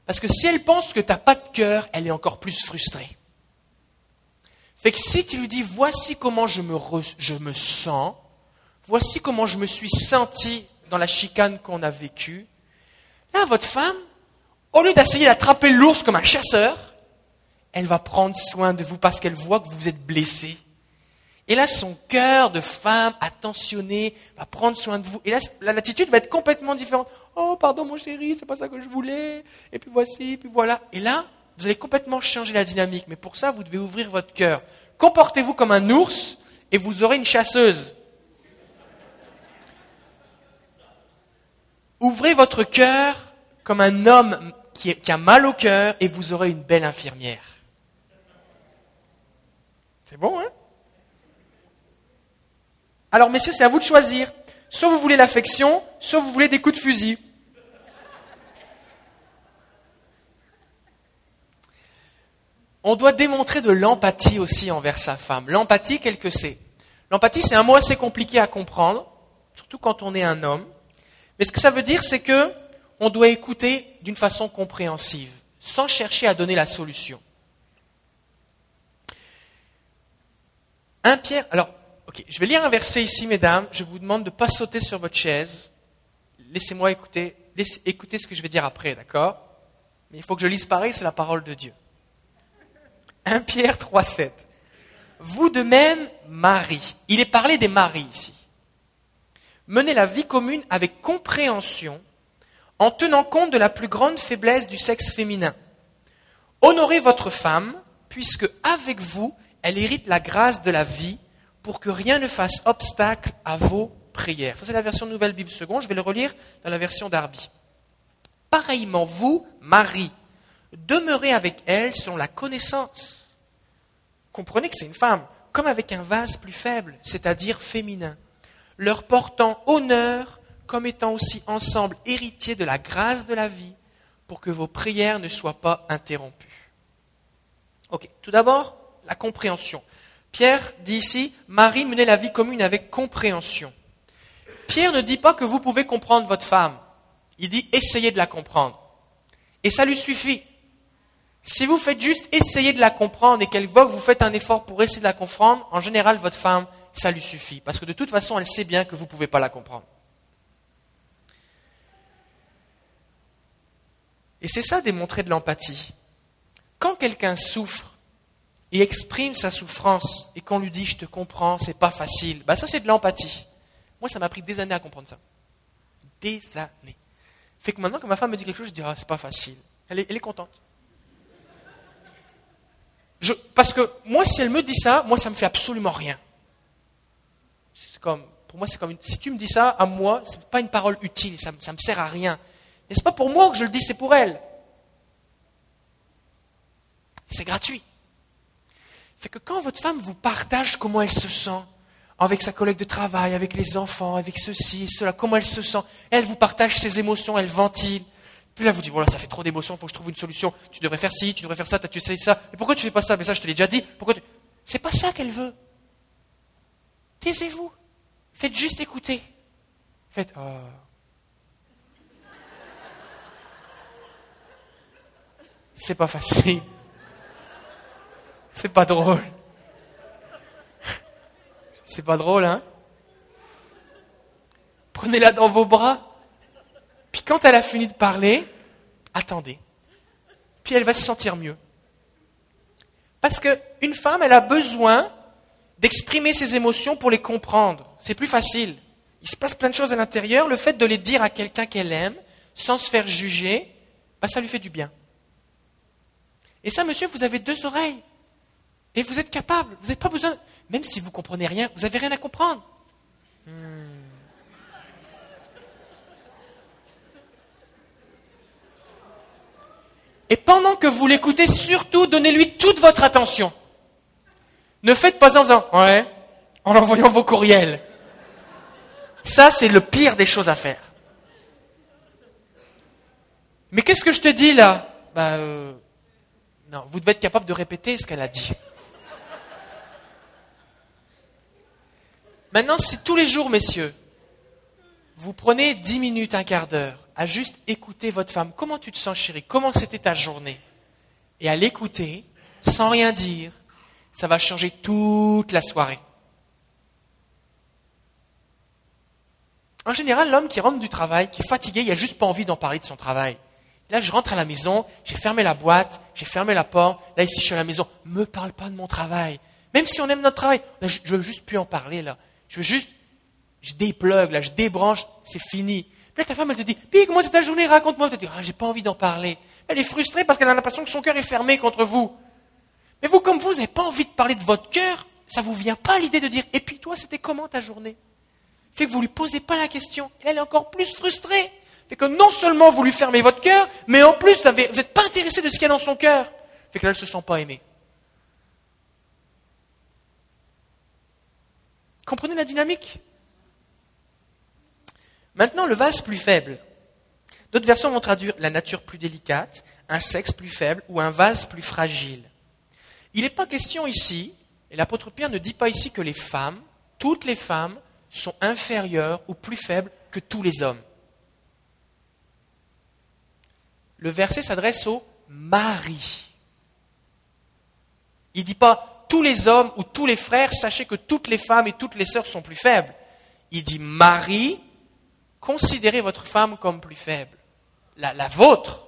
Speaker 1: Parce que si elle pense que tu n'as pas de cœur, elle est encore plus frustrée. Fait que si tu lui dis, voici comment je me, je me sens, voici comment je me suis senti dans la chicane qu'on a vécue, là, votre femme, au lieu d'essayer d'attraper l'ours comme un chasseur, elle va prendre soin de vous parce qu'elle voit que vous êtes blessé. Et là, son cœur de femme attentionné va prendre soin de vous. Et là, l'attitude va être complètement différente. Oh, pardon, mon chéri, c'est pas ça que je voulais. Et puis voici, puis voilà. Et là, vous allez complètement changer la dynamique. Mais pour ça, vous devez ouvrir votre cœur. Comportez-vous comme un ours et vous aurez une chasseuse. Ouvrez votre cœur comme un homme qui, a mal au cœur et vous aurez une belle infirmière. C'est bon, hein? Alors, messieurs, c'est à vous de choisir. Soit vous voulez l'affection, soit vous voulez des coups de fusil. on doit démontrer de l'empathie aussi envers sa femme. L'empathie, quel que c'est. L'empathie, c'est un mot assez compliqué à comprendre, surtout quand on est un homme. Mais ce que ça veut dire, c'est que on doit écouter d'une façon compréhensive, sans chercher à donner la solution. Un Pierre, alors, ok, je vais lire un verset ici, mesdames. Je vous demande de ne pas sauter sur votre chaise. Laissez-moi écouter, ce que je vais dire après, d'accord? Mais il faut que je lise pareil, c'est la parole de Dieu. 1 Pierre 3, 7. Vous de même, Marie. Il est parlé des maris ici. Menez la vie commune avec compréhension, en tenant compte de la plus grande faiblesse du sexe féminin. Honorez votre femme, puisque avec vous, elle hérite la grâce de la vie, pour que rien ne fasse obstacle à vos prières. Ça, c'est la version Nouvelle Bible seconde. Je vais le relire dans la version d'Arby. Pareillement, vous, Marie, Demeurez avec elle selon la connaissance. Comprenez que c'est une femme, comme avec un vase plus faible, c'est-à-dire féminin, leur portant honneur comme étant aussi ensemble héritiers de la grâce de la vie, pour que vos prières ne soient pas interrompues. Ok, tout d'abord, la compréhension. Pierre dit ici, Marie menait la vie commune avec compréhension. Pierre ne dit pas que vous pouvez comprendre votre femme. Il dit essayez de la comprendre. Et ça lui suffit. Si vous faites juste essayer de la comprendre et qu'elle voit que vous faites un effort pour essayer de la comprendre, en général, votre femme, ça lui suffit. Parce que de toute façon, elle sait bien que vous ne pouvez pas la comprendre. Et c'est ça démontrer de l'empathie. Quand quelqu'un souffre et exprime sa souffrance et qu'on lui dit je te comprends, c'est pas facile, bah ça c'est de l'empathie. Moi ça m'a pris des années à comprendre ça. Des années. Fait que maintenant quand ma femme me dit quelque chose, je dis ah c'est pas facile. Elle est, contente. Parce que moi si elle me dit ça, moi ça me fait absolument rien. C'est comme, pour moi c'est comme si tu me dis ça à moi, c'est pas une parole utile, ça, ça me sert à rien. Et c'est pas pour moi que je le dis, c'est pour elle. C'est gratuit. Fait que quand votre femme vous partage comment elle se sent, avec sa collègue de travail, avec les enfants, avec ceci cela, comment elle se sent, elle vous partage ses émotions, elle ventile. Puis là, vous dites, voilà, ça fait trop d'émotions, il faut que je trouve une solution. Tu devrais faire ci, tu devrais faire ça, tu sais ça. Mais pourquoi tu fais pas ça? Mais ça, je te l'ai déjà dit. Pourquoi tu... C'est pas ça qu'elle veut. Taisez-vous. Faites juste écouter. Faites, ah. C'est pas facile. C'est pas drôle. C'est pas drôle, hein Prenez-la dans vos bras. Puis quand elle a fini de parler, attendez. Puis elle va se sentir mieux. Parce qu'une femme, elle a besoin d'exprimer ses émotions pour les comprendre. C'est plus facile. Il se passe plein de choses à l'intérieur. Le fait de les dire à quelqu'un qu'elle aime, sans se faire juger, bah, ça lui fait du bien. Et ça, monsieur, vous avez deux oreilles. Et vous êtes capable. Vous n'avez pas besoin, même si vous ne comprenez rien, vous n'avez rien à comprendre. Hmm. Et pendant que vous l'écoutez, surtout, donnez-lui toute votre attention. Ne faites pas en faisant ouais, en envoyant vos courriels. Ça, c'est le pire des choses à faire. Mais qu'est-ce que je te dis là? Bah, euh, non, vous devez être capable de répéter ce qu'elle a dit. Maintenant, si tous les jours, messieurs, vous prenez dix minutes, un quart d'heure, à juste écouter votre femme, comment tu te sens chérie, comment c'était ta journée, et à l'écouter, sans rien dire, ça va changer toute la soirée. En général, l'homme qui rentre du travail, qui est fatigué, il n'a juste pas envie d'en parler de son travail. Là, je rentre à la maison, j'ai fermé la boîte, j'ai fermé la porte. Là, ici, je suis à la maison. Me parle pas de mon travail. Même si on aime notre travail, je, veux juste plus en parler, là. Je veux juste, je là, je débranche, c'est fini. Puis là, ta femme, elle te dit, puis comment c'est ta journée, raconte-moi. Tu te dis, ah, j'ai pas envie d'en parler. Elle est frustrée parce qu'elle a l'impression que son cœur est fermé contre vous. Mais vous, comme vous, vous n'avez pas envie de parler de votre cœur, ça vous vient pas l'idée de dire, et puis toi, c'était comment ta journée? Fait que vous lui posez pas la question. elle est encore plus frustrée. Fait que non seulement vous lui fermez votre cœur, mais en plus vous n'êtes pas intéressé de ce qu'il y a dans son cœur. Fait que là, elle ne se sent pas aimée. Comprenez la dynamique? Maintenant, le vase plus faible. D'autres versions vont traduire la nature plus délicate, un sexe plus faible ou un vase plus fragile. Il n'est pas question ici, et l'apôtre Pierre ne dit pas ici que les femmes, toutes les femmes, sont inférieures ou plus faibles que tous les hommes le verset s'adresse au mari. Il ne dit pas tous les hommes ou tous les frères, sachez que toutes les femmes et toutes les sœurs sont plus faibles. Il dit mari, considérez votre femme comme plus faible, la, la vôtre.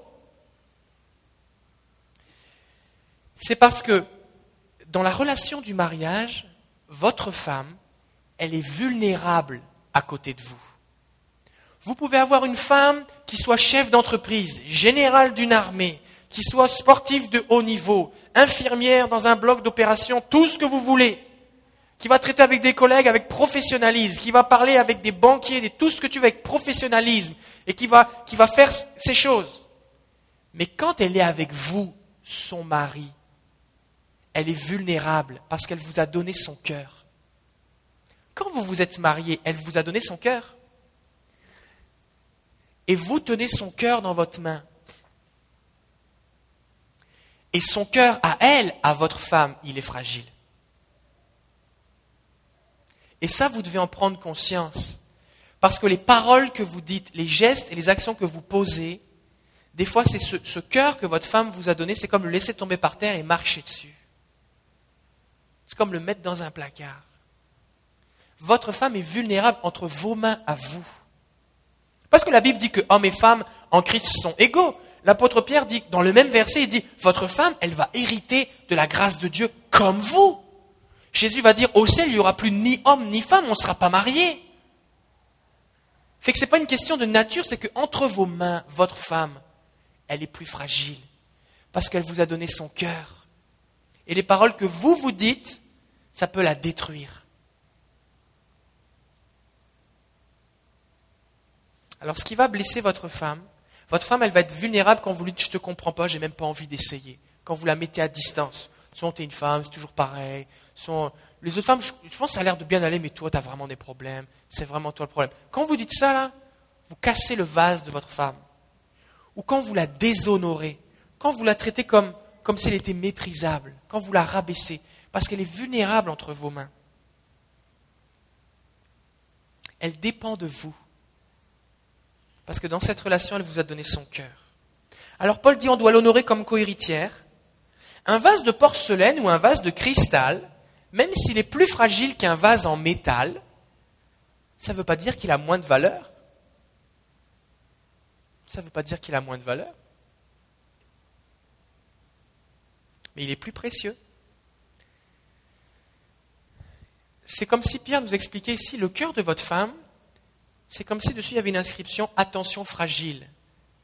Speaker 1: C'est parce que dans la relation du mariage, votre femme, elle est vulnérable à côté de vous. Vous pouvez avoir une femme qui soit chef d'entreprise, générale d'une armée, qui soit sportive de haut niveau, infirmière dans un bloc d'opération, tout ce que vous voulez, qui va traiter avec des collègues avec professionnalisme, qui va parler avec des banquiers, tout ce que tu veux avec professionnalisme, et qui va, qui va faire ces choses. Mais quand elle est avec vous, son mari, elle est vulnérable parce qu'elle vous a donné son cœur. Quand vous vous êtes marié, elle vous a donné son cœur. Et vous tenez son cœur dans votre main. Et son cœur à elle, à votre femme, il est fragile. Et ça, vous devez en prendre conscience. Parce que les paroles que vous dites, les gestes et les actions que vous posez, des fois, c'est ce, ce cœur que votre femme vous a donné, c'est comme le laisser tomber par terre et marcher dessus. C'est comme le mettre dans un placard. Votre femme est vulnérable entre vos mains à vous. Parce que la Bible dit que hommes et femmes en Christ sont égaux. L'apôtre Pierre dit, dans le même verset, il dit, votre femme, elle va hériter de la grâce de Dieu comme vous. Jésus va dire, au ciel, il n'y aura plus ni homme ni femme, on ne sera pas mariés. Fait que ce n'est pas une question de nature, c'est qu'entre vos mains, votre femme, elle est plus fragile. Parce qu'elle vous a donné son cœur. Et les paroles que vous vous dites, ça peut la détruire. Alors ce qui va blesser votre femme, votre femme, elle va être vulnérable quand vous lui dites je te comprends pas, j'ai même pas envie d'essayer. Quand vous la mettez à distance. Soit tu es une femme, c'est toujours pareil. Les autres femmes, je, pense que ça a l'air de bien aller, mais toi, tu as vraiment des problèmes. C'est vraiment toi le problème. Quand vous dites ça, là, vous cassez le vase de votre femme. Ou quand vous la déshonorez, quand vous la traitez comme si elle était méprisable, quand vous la rabaissez, parce qu'elle est vulnérable entre vos mains. Elle dépend de vous. Parce que dans cette relation, elle vous a donné son cœur. Alors Paul dit on doit l'honorer comme cohéritière. Un vase de porcelaine ou un vase de cristal, même s'il est plus fragile qu'un vase en métal, ça ne veut pas dire qu'il a moins de valeur. Ça ne veut pas dire qu'il a moins de valeur. mais il est plus précieux. C'est comme si Pierre nous expliquait ici le cœur de votre femme, c'est comme si dessus il y avait une inscription attention fragile,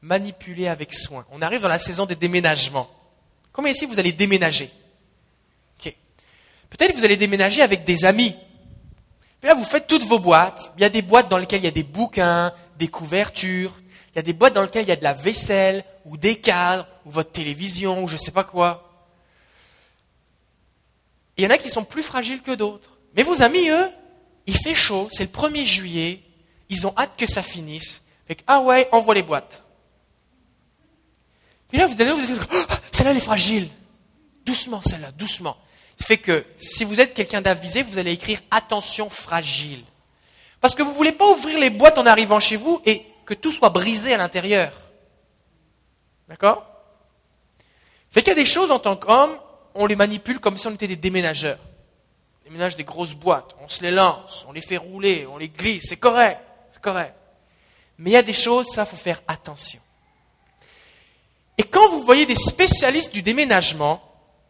Speaker 1: manipulée avec soin. On arrive dans la saison des déménagements. Combien ici vous allez déménager? Peut-être que vous allez déménager avec des amis. Là, vous faites toutes vos boîtes. Il y a des boîtes dans lesquelles il y a des bouquins, des couvertures. Il y a des boîtes dans lesquelles il y a de la vaisselle, ou des cadres, ou votre télévision, ou je ne sais pas quoi il y en a qui sont plus fragiles que d'autres. Mais vos amis, eux, il fait chaud, c'est le 1er juillet, ils ont hâte que ça finisse. Fait que, ah ouais, envoie les boîtes. Puis là, vous allez, vous allez oh, celle-là, elle est fragile. Doucement, celle-là, doucement. Ça fait que si vous êtes quelqu'un d'avisé, vous allez écrire attention fragile. Parce que vous ne voulez pas ouvrir les boîtes en arrivant chez vous et que tout soit brisé à l'intérieur. D'accord? Fait qu'il y a des choses en tant qu'homme, on les manipule comme si on était des déménageurs. On déménage des grosses boîtes, on se les lance, on les fait rouler, on les glisse, c'est correct, Mais il y a des choses, ça, faut faire attention. Et quand vous voyez des spécialistes du déménagement,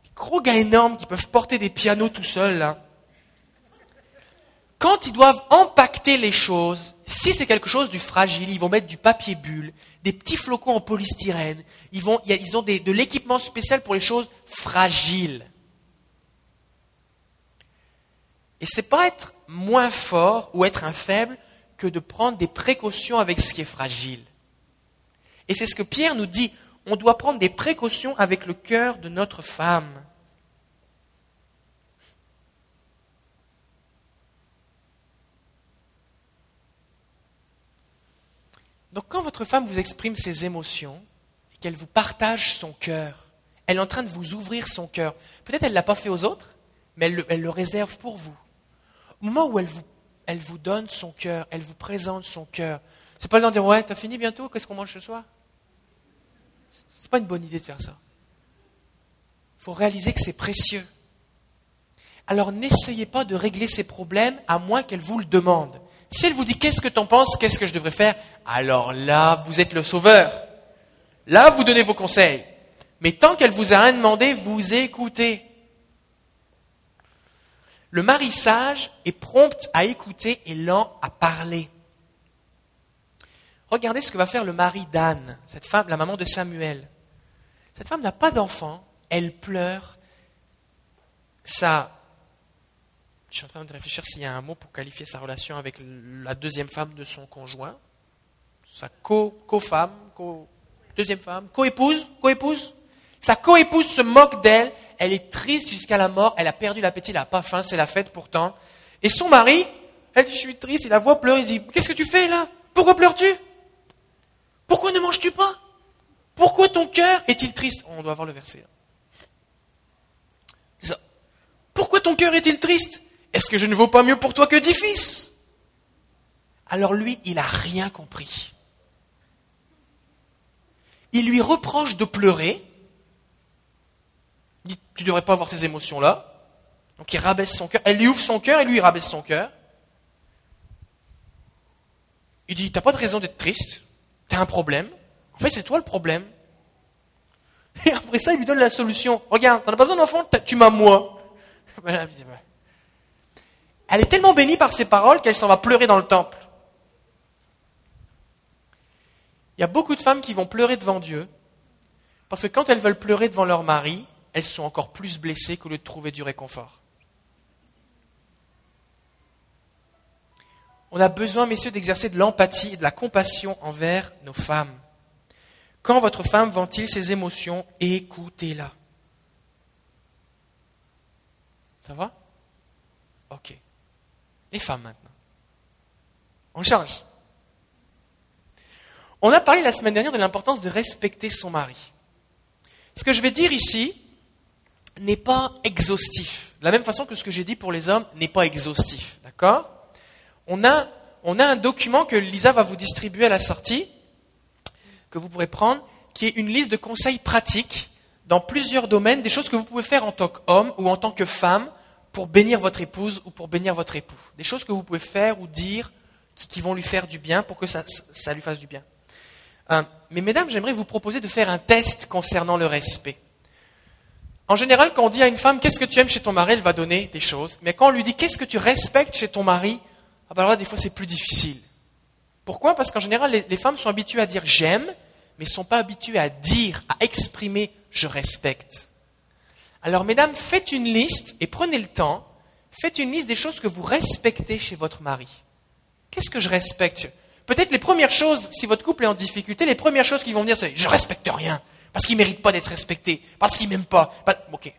Speaker 1: des gros gars énormes qui peuvent porter des pianos tout seuls, quand ils doivent impacter les choses, si c'est quelque chose du fragile, ils vont mettre du papier bulle, des petits flocons en polystyrène, ils ont de l'équipement spécial pour les choses fragiles. Et c'est pas être moins fort ou être un faible que de prendre des précautions avec ce qui est fragile. Et c'est ce que Pierre nous dit, on doit prendre des précautions avec le cœur de notre femme. Donc quand votre femme vous exprime ses émotions, qu'elle vous partage son cœur, elle est en train de vous ouvrir son cœur. Peut-être elle ne l'a pas fait aux autres, mais elle le, réserve pour vous. Au moment où elle vous, elle vous donne son cœur, elle vous présente son cœur, c'est pas le temps de dire ouais, t'as fini bientôt, qu'est-ce qu'on mange ce soir? C'est pas une bonne idée de faire ça. Il faut réaliser que c'est précieux. Alors n'essayez pas de régler ces problèmes à moins qu'elle vous le demande. Si elle vous dit qu'est-ce que tu en penses, qu'est-ce que je devrais faire, alors là, vous êtes le sauveur. Là, vous donnez vos conseils. Mais tant qu'elle vous a rien demandé, vous écoutez. Le mari sage est prompt à écouter et lent à parler. Regardez ce que va faire le mari d'Anne, cette femme, la maman de Samuel. Cette femme n'a pas d'enfant, elle pleure. Ça je suis en train de réfléchir s'il y a un mot pour qualifier sa relation avec la deuxième femme de son conjoint, sa co-femme, co deuxième femme, coépouse, coépouse. Sa coépouse se moque d'elle, elle est triste jusqu'à la mort, elle a perdu l'appétit, elle n'a pas faim, c'est la fête pourtant. Et son mari, elle dit, je suis triste, il la voit pleurer, il dit, qu'est-ce que tu fais là? Pourquoi pleures-tu? Pourquoi ne manges-tu pas? Pourquoi ton cœur est-il triste? On doit avoir le verset. Ça. Pourquoi ton cœur est-il triste? Est-ce que je ne vaux pas mieux pour toi que dix fils? Alors lui, il n'a rien compris. Il lui reproche de pleurer. Tu ne devrais pas avoir ces émotions-là. Donc il rabaisse son cœur. Elle lui ouvre son cœur et lui il rabaisse son cœur. Il dit, t'as pas de raison d'être triste. T'as un problème. En fait, c'est toi le problème. Et après ça, il lui donne la solution. Regarde, t'en as pas besoin d'enfant, tu m'as moi. (laughs) Elle est tellement bénie par ses paroles qu'elle s'en va pleurer dans le temple. Il y a beaucoup de femmes qui vont pleurer devant Dieu, parce que quand elles veulent pleurer devant leur mari, elles sont encore plus blessées qu'au lieu de trouver du réconfort. On a besoin, messieurs, d'exercer de l'empathie et de la compassion envers nos femmes. Quand votre femme ventile ses émotions, écoutez-la. Ça va? Ok. Les femmes maintenant. On change. On a parlé la semaine dernière de l'importance de respecter son mari. Ce que je vais dire ici n'est pas exhaustif. De la même façon que ce que j'ai dit pour les hommes n'est pas exhaustif. D'accord? On a, un document que Lisa va vous distribuer à la sortie, que vous pourrez prendre, qui est une liste de conseils pratiques dans plusieurs domaines, des choses que vous pouvez faire en tant qu'homme ou en tant que femme pour bénir votre épouse ou pour bénir votre époux. Des choses que vous pouvez faire ou dire qui, vont lui faire du bien pour que ça, ça lui fasse du bien. Euh, mais mesdames, j'aimerais vous proposer de faire un test concernant le respect. En général, quand on dit à une femme qu'est-ce que tu aimes chez ton mari, elle va donner des choses. Mais quand on lui dit qu'est-ce que tu respectes chez ton mari, ah ben alors là, des fois, c'est plus difficile. Pourquoi? Parce qu'en général, les, femmes sont habituées à dire j'aime, mais ne sont pas habituées à dire, à exprimer je respecte. Alors, mesdames, faites une liste et prenez le temps. Faites une liste des choses que vous respectez chez votre mari. Qu'est-ce que je respecte? Peut-être les premières choses, si votre couple est en difficulté, les premières choses qui vont venir, c'est je respecte rien, parce qu'il ne mérite pas d'être respecté, parce qu'il m'aime pas. Ok.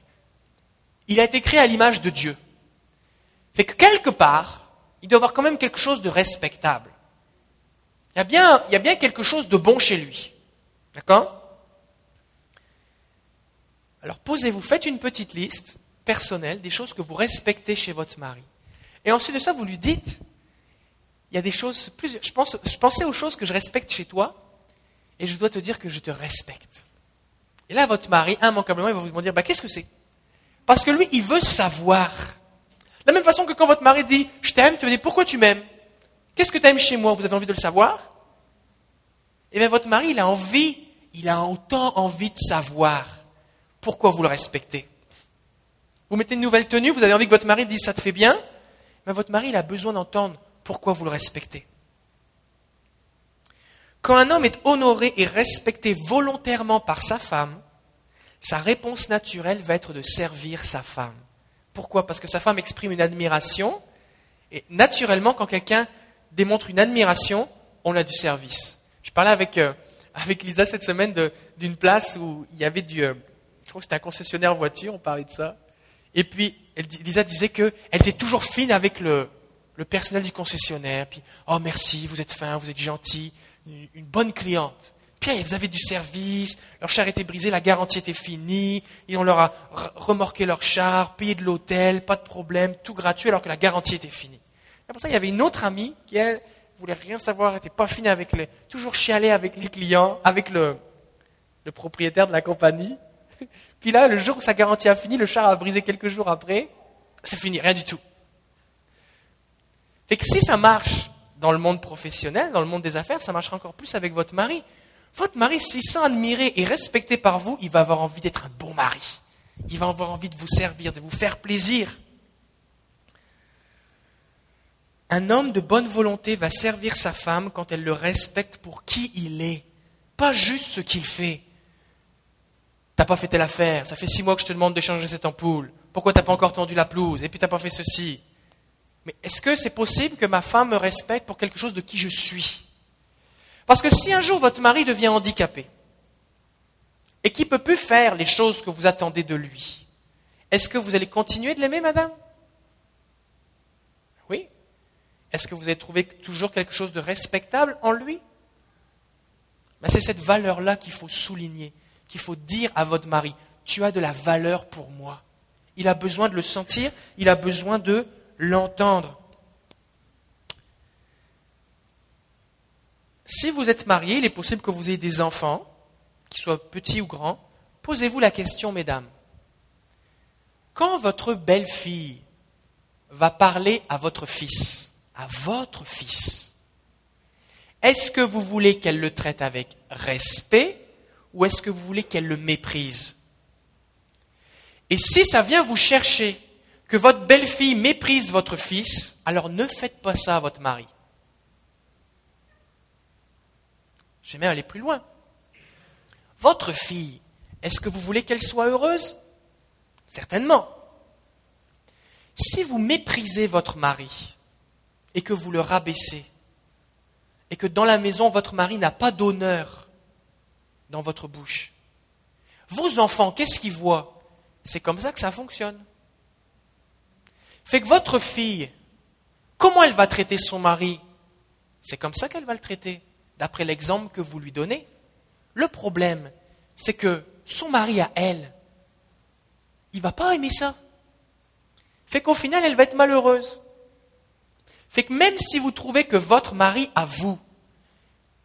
Speaker 1: Il a été créé à l'image de Dieu. Fait que quelque part, il doit avoir quand même quelque chose de respectable. Il y a bien, il y a bien quelque chose de bon chez lui. D'accord? Alors posez-vous, faites une petite liste personnelle des choses que vous respectez chez votre mari. Et ensuite de ça, vous lui dites, il y a des choses, plus, je, pense, je pensais aux choses que je respecte chez toi, et je dois te dire que je te respecte. Et là, votre mari, immanquablement, il va vous dire, bah, qu'est-ce que c'est? Parce que lui, il veut savoir. De la même façon que quand votre mari dit je t'aime, tu vas dire pourquoi tu m'aimes? Qu'est-ce que tu aimes chez moi? Vous avez envie de le savoir? Eh bien, votre mari, il a envie, il a autant envie de savoir pourquoi vous le respectez? Vous mettez une nouvelle tenue, vous avez envie que votre mari dise ça te fait bien, mais votre mari, il a besoin d'entendre pourquoi vous le respectez. Quand un homme est honoré et respecté volontairement par sa femme, sa réponse naturelle va être de servir sa femme. Pourquoi? Parce que sa femme exprime une admiration. Et naturellement, quand quelqu'un démontre une admiration, on a du service. Je parlais avec, euh, avec Lisa cette semaine d'une place où il y avait du... Euh, je crois que c'était un concessionnaire voiture, on parlait de ça. Et puis, Lisa disait qu'elle était toujours fine avec le, le personnel du concessionnaire. Puis, oh merci, vous êtes fin, vous êtes gentil, une bonne cliente. Puis ils avaient du service, leur char était brisé, la garantie était finie, et on leur a remorqué leur char, payé de l'hôtel, pas de problème, tout gratuit alors que la garantie était finie. Et pour ça, il y avait une autre amie qui, elle, voulait rien savoir, était pas fine avec les, toujours chialée avec les clients, avec le, le propriétaire de la compagnie. (laughs) Puis là, le jour où sa garantie a fini, le char a brisé quelques jours après, c'est fini, rien du tout. Fait que si ça marche dans le monde professionnel, dans le monde des affaires, ça marchera encore plus avec votre mari. Votre mari, s'il sent admiré et respecté par vous, il va avoir envie d'être un bon mari. Il va avoir envie de vous servir, de vous faire plaisir. Un homme de bonne volonté va servir sa femme quand elle le respecte pour qui il est, pas juste ce qu'il fait. T'as pas fait telle affaire, ça fait six mois que je te demande d'échanger cette ampoule. Pourquoi t'as pas encore tendu la pelouse? Et puis t'as pas fait ceci? Mais est-ce que c'est possible que ma femme me respecte pour quelque chose de qui je suis? Parce que si un jour votre mari devient handicapé, et qui peut plus faire les choses que vous attendez de lui, est-ce que vous allez continuer de l'aimer, madame? Oui. Est-ce que vous allez trouver toujours quelque chose de respectable en lui? Ben, C'est cette valeur-là qu'il faut souligner, qu'il faut dire à votre mari, tu as de la valeur pour moi. Il a besoin de le sentir, il a besoin de l'entendre. Si vous êtes marié, il est possible que vous ayez des enfants, qu'ils soient petits ou grands. Posez-vous la question, mesdames. Quand votre belle-fille va parler à votre fils, à votre fils, est-ce que vous voulez qu'elle le traite avec respect ou est-ce que vous voulez qu'elle le méprise? Et si ça vient vous chercher que votre belle-fille méprise votre fils, alors ne faites pas ça à votre mari. J'ai même aller plus loin. Votre fille, est-ce que vous voulez qu'elle soit heureuse? Certainement. Si vous méprisez votre mari et que vous le rabaissez, et que dans la maison, votre mari n'a pas d'honneur dans votre bouche, vos enfants, qu'est-ce qu'ils voient C'est comme ça que ça fonctionne. Fait que votre fille, comment elle va traiter son mari? C'est comme ça qu'elle va le traiter d'après l'exemple que vous lui donnez. Le problème, c'est que son mari à elle, il va pas aimer ça. Fait qu'au final, elle va être malheureuse. Fait que même si vous trouvez que votre mari à vous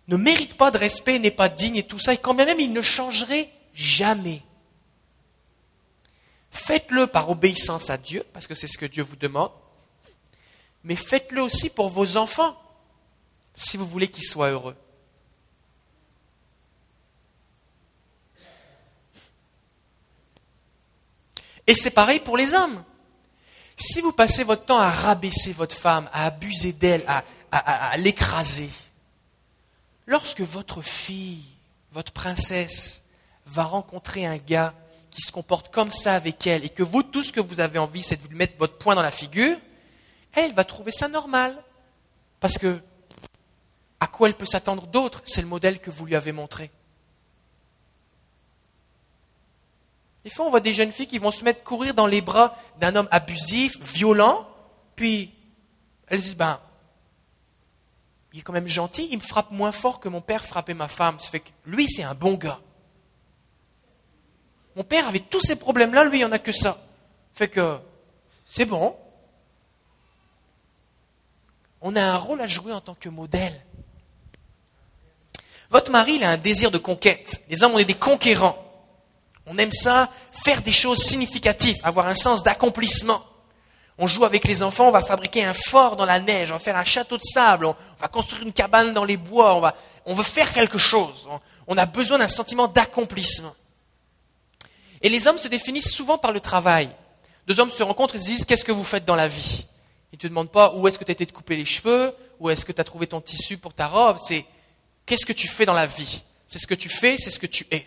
Speaker 1: ne mérite pas de respect, n'est pas digne et tout ça, et quand même il ne changerait jamais, faites-le par obéissance à Dieu, parce que c'est ce que Dieu vous demande, mais faites-le aussi pour vos enfants, si vous voulez qu'ils soient heureux. Et c'est pareil pour les hommes. Si vous passez votre temps à rabaisser votre femme, à abuser d'elle, à, l'écraser, lorsque votre fille, votre princesse, va rencontrer un gars qui se comporte comme ça avec elle et que vous, tout ce que vous avez envie, c'est de lui mettre votre poing dans la figure, elle va trouver ça normal. Parce que à quoi elle peut s'attendre d'autre? C'est le modèle que vous lui avez montré. Des fois, on voit des jeunes filles qui vont se mettre courir dans les bras d'un homme abusif, violent, puis elles disent, ben, il est quand même gentil, il me frappe moins fort que mon père frappait ma femme. Ça fait que lui, c'est un bon gars. Mon père avait tous ces problèmes-là, lui, il n'y en a que ça. Fait que c'est bon. On a un rôle à jouer en tant que modèle. Votre mari, il a un désir de conquête. Les hommes, on est des conquérants. On aime ça, faire des choses significatives, avoir un sens d'accomplissement. On joue avec les enfants, on va fabriquer un fort dans la neige, on va faire un château de sable, on va construire une cabane dans les bois, on, va, on veut faire quelque chose. On, a besoin d'un sentiment d'accomplissement. Et les hommes se définissent souvent par le travail. Deux hommes se rencontrent et se disent Qu'est-ce que vous faites dans la vie? Ils ne te demandent pas où est-ce que tu as été te couper les cheveux, où est-ce que tu as trouvé ton tissu pour ta robe? C'est Qu'est-ce que tu fais dans la vie? C'est ce que tu fais, c'est ce que tu es.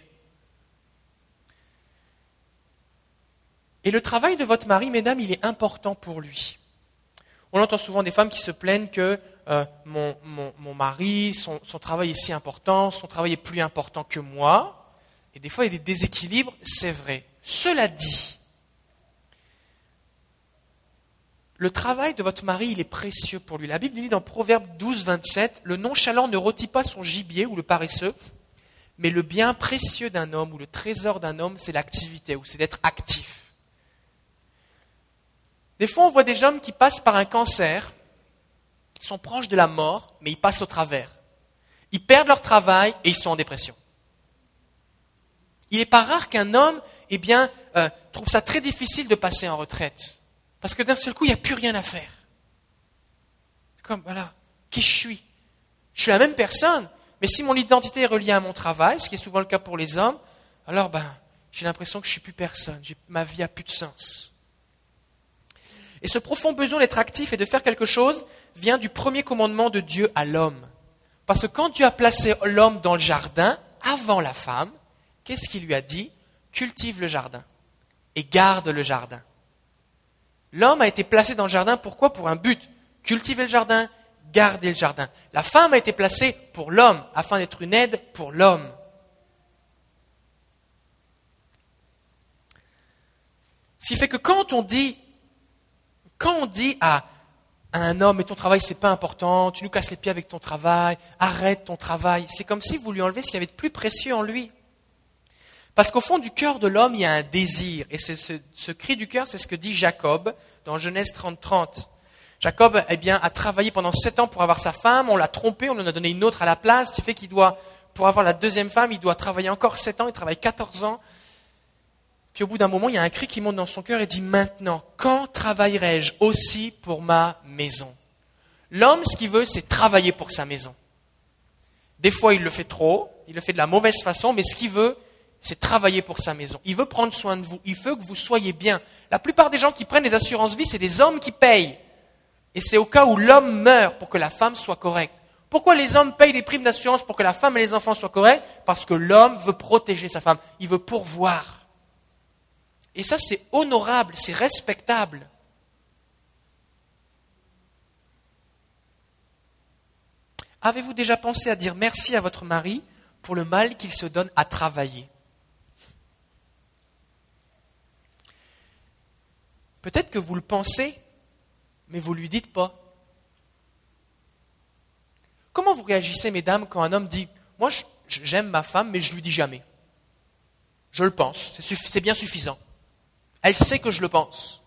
Speaker 1: Et le travail de votre mari, mesdames, il est important pour lui. On entend souvent des femmes qui se plaignent que euh, mon, mari, son, son, travail est si important, son travail est plus important que moi. Et des fois, il y a des déséquilibres, c'est vrai. Cela dit, le travail de votre mari, il est précieux pour lui. La Bible dit dans Proverbe 12, 27, le nonchalant ne rôtit pas son gibier ou le paresseux, mais le bien précieux d'un homme ou le trésor d'un homme, c'est l'activité ou c'est d'être actif. Des fois, on voit des hommes qui passent par un cancer, sont proches de la mort, mais ils passent au travers. Ils perdent leur travail et ils sont en dépression. Il n'est pas rare qu'un homme eh euh, trouve ça très difficile de passer en retraite. Parce que d'un seul coup, il n'y a plus rien à faire. Comme, voilà, qui je suis? Je suis la même personne, mais si mon identité est reliée à mon travail, ce qui est souvent le cas pour les hommes, alors ben, j'ai l'impression que je ne suis plus personne, ma vie n'a plus de sens. Et ce profond besoin d'être actif et de faire quelque chose vient du premier commandement de Dieu à l'homme. Parce que quand Dieu a placé l'homme dans le jardin, avant la femme, qu'est-ce qu'il lui a dit Cultive le jardin et garde le jardin. L'homme a été placé dans le jardin, pourquoi? Pour un but. Cultiver le jardin, garder le jardin. La femme a été placée pour l'homme, afin d'être une aide pour l'homme. Ce qui fait que quand on dit, quand on dit à, un homme, mais ton travail c'est pas important, tu nous casses les pieds avec ton travail, arrête ton travail, c'est comme si vous lui enlevez ce qu'il y avait de plus précieux en lui. Parce qu'au fond du cœur de l'homme, il y a un désir. Et ce, ce, cri du cœur, c'est ce que dit Jacob dans Genèse 30, 30. Jacob, eh bien, a travaillé pendant sept ans pour avoir sa femme, on l'a trompé, on en a donné une autre à la place, ce qui fait qu'il doit, pour avoir la deuxième femme, il doit travailler encore sept ans, il travaille 14 ans. Puis au bout d'un moment, il y a un cri qui monte dans son cœur et dit maintenant, quand travaillerai-je aussi pour ma maison? L'homme, ce qu'il veut, c'est travailler pour sa maison. Des fois, il le fait trop, il le fait de la mauvaise façon, mais ce qu'il veut, c'est travailler pour sa maison. Il veut prendre soin de vous. Il veut que vous soyez bien. La plupart des gens qui prennent les assurances vie, c'est des hommes qui payent. Et c'est au cas où l'homme meurt pour que la femme soit correcte. Pourquoi les hommes payent des primes d'assurance pour que la femme et les enfants soient corrects? Parce que l'homme veut protéger sa femme. Il veut pourvoir. Et ça, c'est honorable, c'est respectable. Avez-vous déjà pensé à dire merci à votre mari pour le mal qu'il se donne à travailler? Peut-être que vous le pensez, mais vous ne lui dites pas. Comment vous réagissez, mesdames, quand un homme dit Moi, j'aime ma femme, mais je ne lui dis jamais? Je le pense, c'est bien suffisant. Elle sait que je le pense.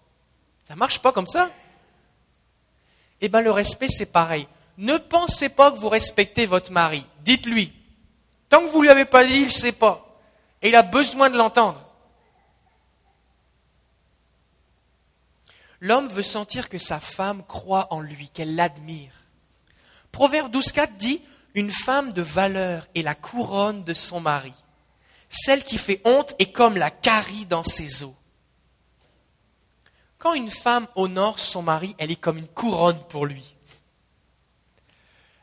Speaker 1: Ça ne marche pas comme ça? Eh bien, le respect, c'est pareil. Ne pensez pas que vous respectez votre mari. Dites-lui. Tant que vous ne lui avez pas dit, il ne sait pas. Et il a besoin de l'entendre. L'homme veut sentir que sa femme croit en lui, qu'elle l'admire. Proverbe 12.4 dit Une femme de valeur est la couronne de son mari. Celle qui fait honte est comme la carie dans ses os. Quand une femme honore son mari, elle est comme une couronne pour lui.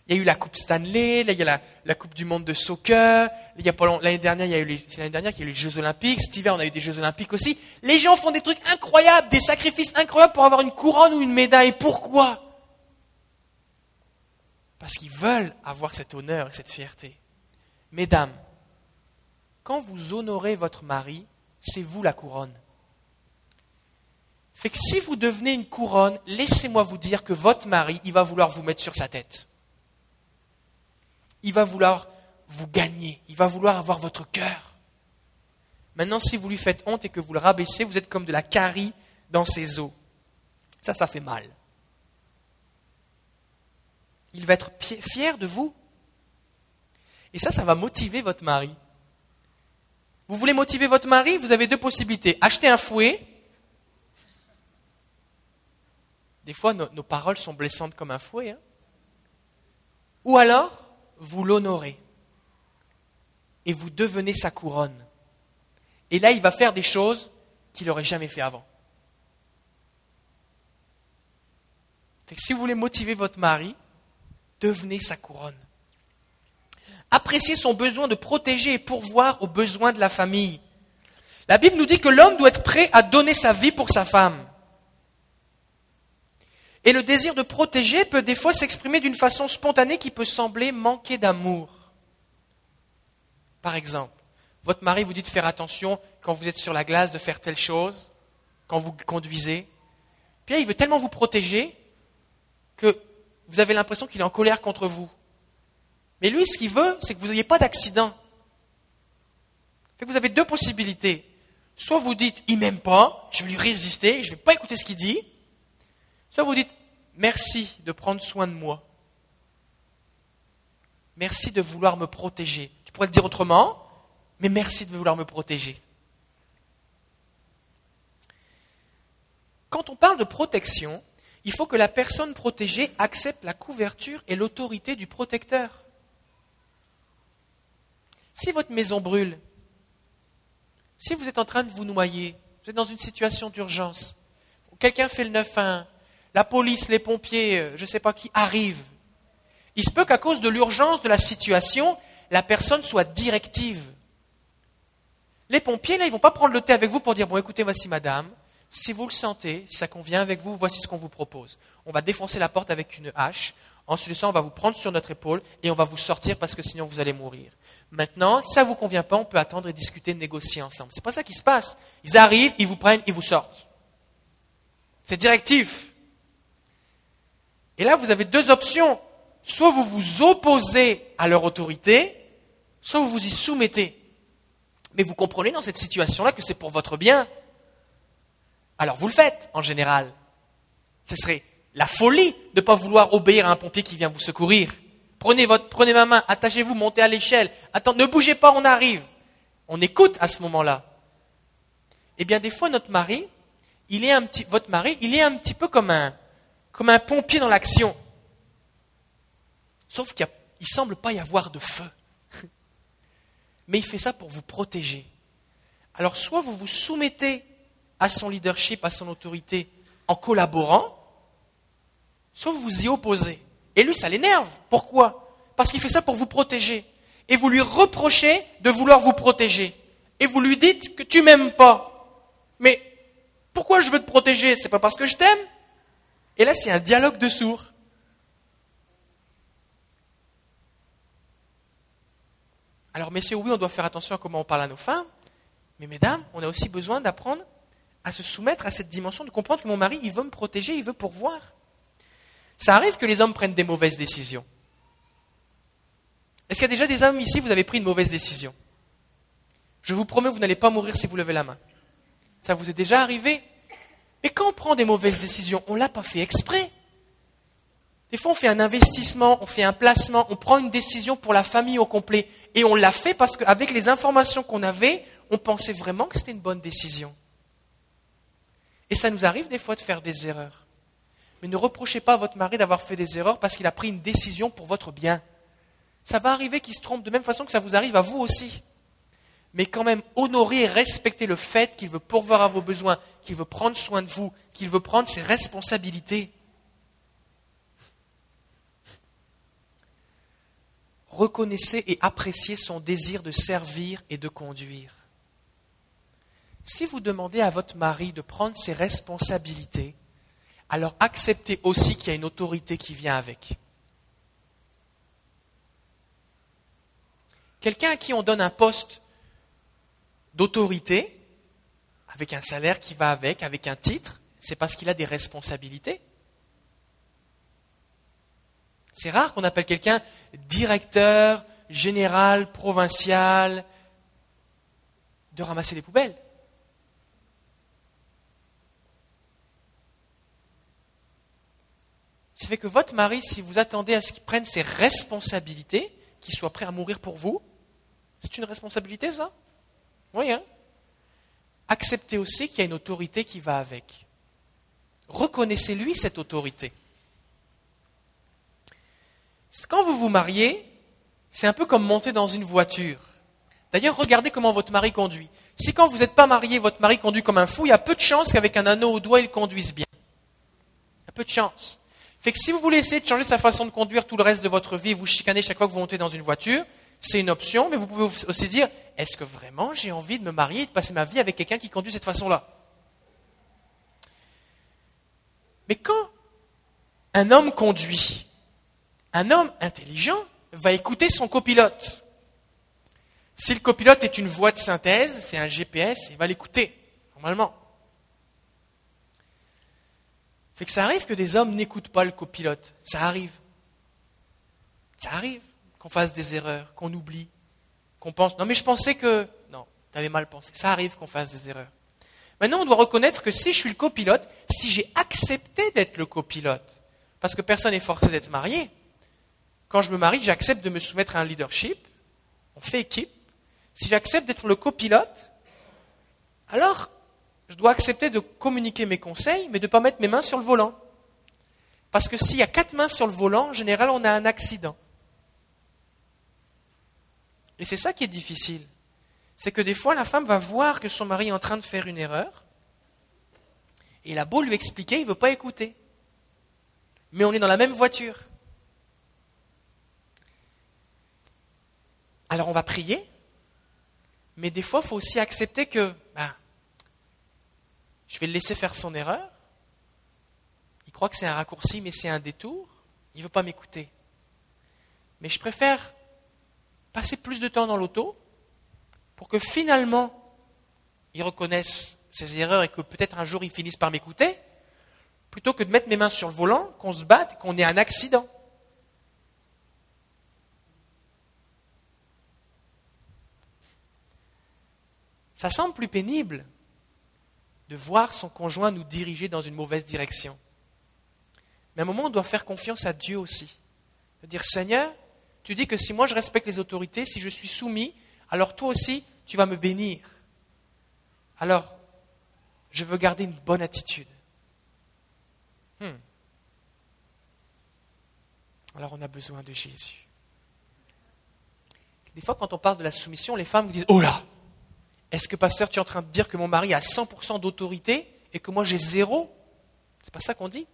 Speaker 1: Il y a eu la Coupe Stanley, là, il y a la, Coupe du Monde de soccer, l'année dernière, il y a eu dernière qu'il y a eu les Jeux Olympiques, cet hiver, on a eu des Jeux Olympiques aussi. Les gens font des trucs incroyables, des sacrifices incroyables pour avoir une couronne ou une médaille. Pourquoi? Parce qu'ils veulent avoir cet honneur et cette fierté. Mesdames, quand vous honorez votre mari, c'est vous la couronne. Fait que si vous devenez une couronne, laissez-moi vous dire que votre mari, il va vouloir vous mettre sur sa tête il va vouloir vous gagner, il va vouloir avoir votre cœur. Maintenant, si vous lui faites honte et que vous le rabaissez, vous êtes comme de la carie dans ses os. Ça, ça fait mal. Il va être fier de vous. Et ça, ça va motiver votre mari. Vous voulez motiver votre mari Vous avez deux possibilités. Acheter un fouet. Des fois, nos, paroles sont blessantes comme un fouet. Hein. Ou alors, vous l'honorez et vous devenez sa couronne. Et là, il va faire des choses qu'il n'aurait jamais fait avant. si vous voulez motiver votre mari, devenez sa couronne. Appréciez son besoin de protéger et pourvoir aux besoins de la famille. La Bible nous dit que l'homme doit être prêt à donner sa vie pour sa femme. Et le désir de protéger peut des fois s'exprimer d'une façon spontanée qui peut sembler manquer d'amour. Par exemple, votre mari vous dit de faire attention quand vous êtes sur la glace de faire telle chose, quand vous conduisez. Puis là, il veut tellement vous protéger que vous avez l'impression qu'il est en colère contre vous. Mais lui, ce qu'il veut, c'est que vous n'ayez pas d'accident. Vous avez deux possibilités. Soit vous dites, il m'aime pas, je vais lui résister, je ne vais pas écouter ce qu'il dit. Soit vous dites, merci de prendre soin de moi. Merci de vouloir me protéger. Tu pourrais le dire autrement, mais merci de vouloir me protéger. Quand on parle de protection, il faut que la personne protégée accepte la couverture et l'autorité du protecteur. Si votre maison brûle, si vous êtes en train de vous noyer, vous êtes dans une situation d'urgence, quelqu'un fait le 9-1, la police, les pompiers, euh, je ne sais pas qui, arrivent. Il se peut qu'à cause de l'urgence de la situation, la personne soit directive. Les pompiers, là, ils ne vont pas prendre le thé avec vous pour dire, bon, écoutez, voici madame, si vous le sentez, si ça convient avec vous, voici ce qu'on vous propose. On va défoncer la porte avec une hache. Ensuite ça, on va vous prendre sur notre épaule et on va vous sortir parce que sinon vous allez mourir. Maintenant, si ça ne vous convient pas, on peut attendre et discuter, négocier ensemble. C'est pas ça qui se passe. Ils arrivent, ils vous prennent, ils vous sortent. C'est directif. Et là, vous avez deux options. Soit vous vous opposez à leur autorité, soit vous vous y soumettez. Mais vous comprenez dans cette situation-là que c'est pour votre bien. Alors vous le faites, en général. Ce serait la folie de ne pas vouloir obéir à un pompier qui vient vous secourir. Prenez, prenez ma main, attachez-vous, montez à l'échelle. Attends, ne bougez pas, on arrive. On écoute à ce moment-là. Eh bien, des fois, notre mari, il est un petit, votre mari, il est un petit peu comme un, comme un pompier dans l'action. Sauf qu'il ne semble pas y avoir de feu. (laughs) Mais il fait ça pour vous protéger. Alors, soit vous vous soumettez à son leadership, à son autorité, en collaborant, soit vous vous y opposez. Et lui, ça l'énerve. Pourquoi? Parce qu'il fait ça pour vous protéger. Et vous lui reprochez de vouloir vous protéger. Et vous lui dites que tu m'aimes pas. Mais pourquoi je veux te protéger? C'est pas parce que je t'aime? Et là, c'est un dialogue de sourds. Alors, messieurs, oui, on doit faire attention à comment on parle à nos femmes. Mais mesdames, on a aussi besoin d'apprendre à se soumettre à cette dimension, de comprendre que mon mari, il veut me protéger, il veut pourvoir. Ça arrive que les hommes prennent des mauvaises décisions. Est-ce qu'il y a déjà des hommes ici, vous avez pris une mauvaise décision? Je vous promets, vous n'allez pas mourir si vous levez la main. Ça vous est déjà arrivé? Et quand on prend des mauvaises décisions, on ne l'a pas fait exprès. Des fois, on fait un investissement, on fait un placement, on prend une décision pour la famille au complet. Et on l'a fait parce qu'avec les informations qu'on avait, on pensait vraiment que c'était une bonne décision. Et ça nous arrive des fois de faire des erreurs. Mais ne reprochez pas à votre mari d'avoir fait des erreurs parce qu'il a pris une décision pour votre bien. Ça va arriver qu'il se trompe de même façon que ça vous arrive à vous aussi. Mais quand même, honorer et respecter le fait qu'il veut pourvoir à vos besoins, qu'il veut prendre soin de vous, qu'il veut prendre ses responsabilités. Reconnaissez et appréciez son désir de servir et de conduire. Si vous demandez à votre mari de prendre ses responsabilités, alors acceptez aussi qu'il y a une autorité qui vient avec. Quelqu'un à qui on donne un poste d'autorité, avec un salaire qui va avec, avec un titre, c'est parce qu'il a des responsabilités. C'est rare qu'on appelle quelqu'un directeur, général, provincial, de ramasser les poubelles. Ça fait que votre mari, si vous attendez à ce qu'il prenne ses responsabilités, qu'il soit prêt à mourir pour vous, c'est une responsabilité ça? Oui, hein Acceptez aussi qu'il y a une autorité qui va avec. Reconnaissez-lui cette autorité. Quand vous vous mariez, c'est un peu comme monter dans une voiture. D'ailleurs, regardez comment votre mari conduit. Si quand vous n'êtes pas marié, votre mari conduit comme un fou, il y a peu de chances qu'avec un anneau au doigt, il conduise bien. Il y a peu de chances. Fait que si vous voulez essayer de changer sa façon de conduire tout le reste de votre vie, vous chicanez chaque fois que vous montez dans une voiture, c'est une option, mais vous pouvez aussi dire, est-ce que vraiment j'ai envie de me marier et de passer ma vie avec quelqu'un qui conduit de cette façon-là? Mais quand un homme conduit, un homme intelligent va écouter son copilote. Si le copilote est une voix de synthèse, c'est un GPS, il va l'écouter, normalement. Fait que ça arrive que des hommes n'écoutent pas le copilote. Ça arrive. Ça arrive qu'on fasse des erreurs, qu'on oublie, qu'on pense, non mais je pensais que... Non, tu avais mal pensé. Ça arrive qu'on fasse des erreurs. Maintenant, on doit reconnaître que si je suis le copilote, si j'ai accepté d'être le copilote, parce que personne n'est forcé d'être marié, quand je me marie, j'accepte de me soumettre à un leadership, on fait équipe, si j'accepte d'être le copilote, alors je dois accepter de communiquer mes conseils, mais de ne pas mettre mes mains sur le volant. Parce que s'il y a quatre mains sur le volant, en général, on a un accident. Et c'est ça qui est difficile. C'est que des fois, la femme va voir que son mari est en train de faire une erreur, et il a beau lui expliquer, il ne veut pas écouter. Mais on est dans la même voiture. Alors on va prier, mais des fois, il faut aussi accepter que ben, je vais le laisser faire son erreur. Il croit que c'est un raccourci, mais c'est un détour. Il ne veut pas m'écouter. Mais je préfère passer plus de temps dans l'auto pour que finalement il reconnaisse ses erreurs et que peut-être un jour il finisse par m'écouter, plutôt que de mettre mes mains sur le volant, qu'on se batte, qu'on ait un accident. Ça semble plus pénible de voir son conjoint nous diriger dans une mauvaise direction. Mais à un moment, on doit faire confiance à Dieu aussi. De dire, Seigneur, tu dis que si moi je respecte les autorités, si je suis soumis, alors toi aussi, tu vas me bénir. Alors, je veux garder une bonne attitude. Hmm. Alors on a besoin de Jésus. Des fois, quand on parle de la soumission, les femmes disent Oh là Est-ce que, pasteur, tu es en train de dire que mon mari a 100% d'autorité et que moi j'ai zéro? C'est pas ça qu'on dit.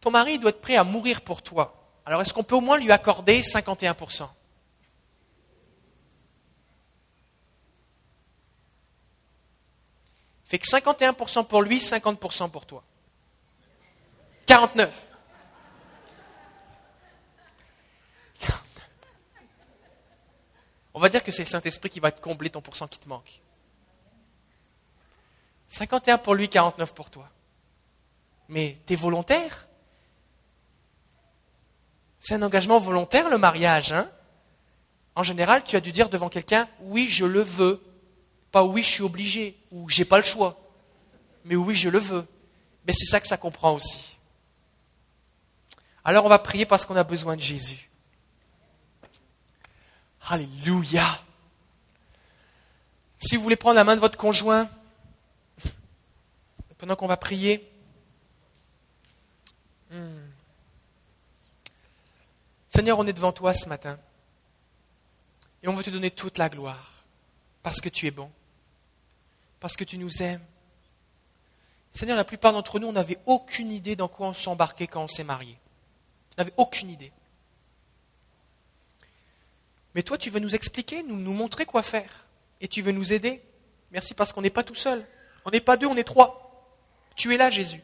Speaker 1: Ton mari doit être prêt à mourir pour toi. Alors est-ce qu'on peut au moins lui accorder 51% Fait que 51% pour lui, 50% pour toi. 49. On va dire que c'est le Saint-Esprit qui va te combler ton pourcent qui te manque. 51 pour lui, 49 pour toi. Mais tu es volontaire? C'est un engagement volontaire le mariage. Hein en général, tu as dû dire devant quelqu'un, oui, je le veux. Pas oui, je suis obligé ou j'ai pas le choix. Mais oui, je le veux. Mais c'est ça que ça comprend aussi. Alors on va prier parce qu'on a besoin de Jésus. Alléluia. Si vous voulez prendre la main de votre conjoint, pendant qu'on va prier, hmm. Seigneur, on est devant toi ce matin. Et on veut te donner toute la gloire parce que tu es bon parce que tu nous aimes. Seigneur, la plupart d'entre nous, on n'avait aucune idée dans quoi on s'embarquait quand on s'est marié. On n'avait aucune idée. Mais toi, tu veux nous expliquer, nous, nous montrer quoi faire. Et tu veux nous aider. Merci parce qu'on n'est pas tout seul. On n'est pas deux, on est trois. Tu es là, Jésus.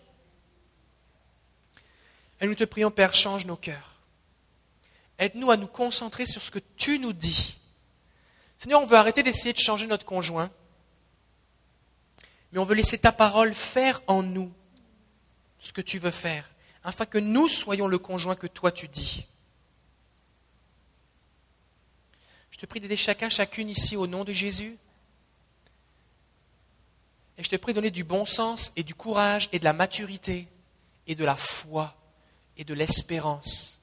Speaker 1: Et nous te prions, Père, change nos cœurs. Aide-nous à nous concentrer sur ce que tu nous dis. Seigneur, on veut arrêter d'essayer de changer notre conjoint mais on veut laisser ta parole faire en nous ce que tu veux faire, afin que nous soyons le conjoint que toi tu dis. Je te prie d'aider chacun, chacune ici au nom de Jésus. Et je te prie de donner du bon sens et du courage et de la maturité et de la foi et de l'espérance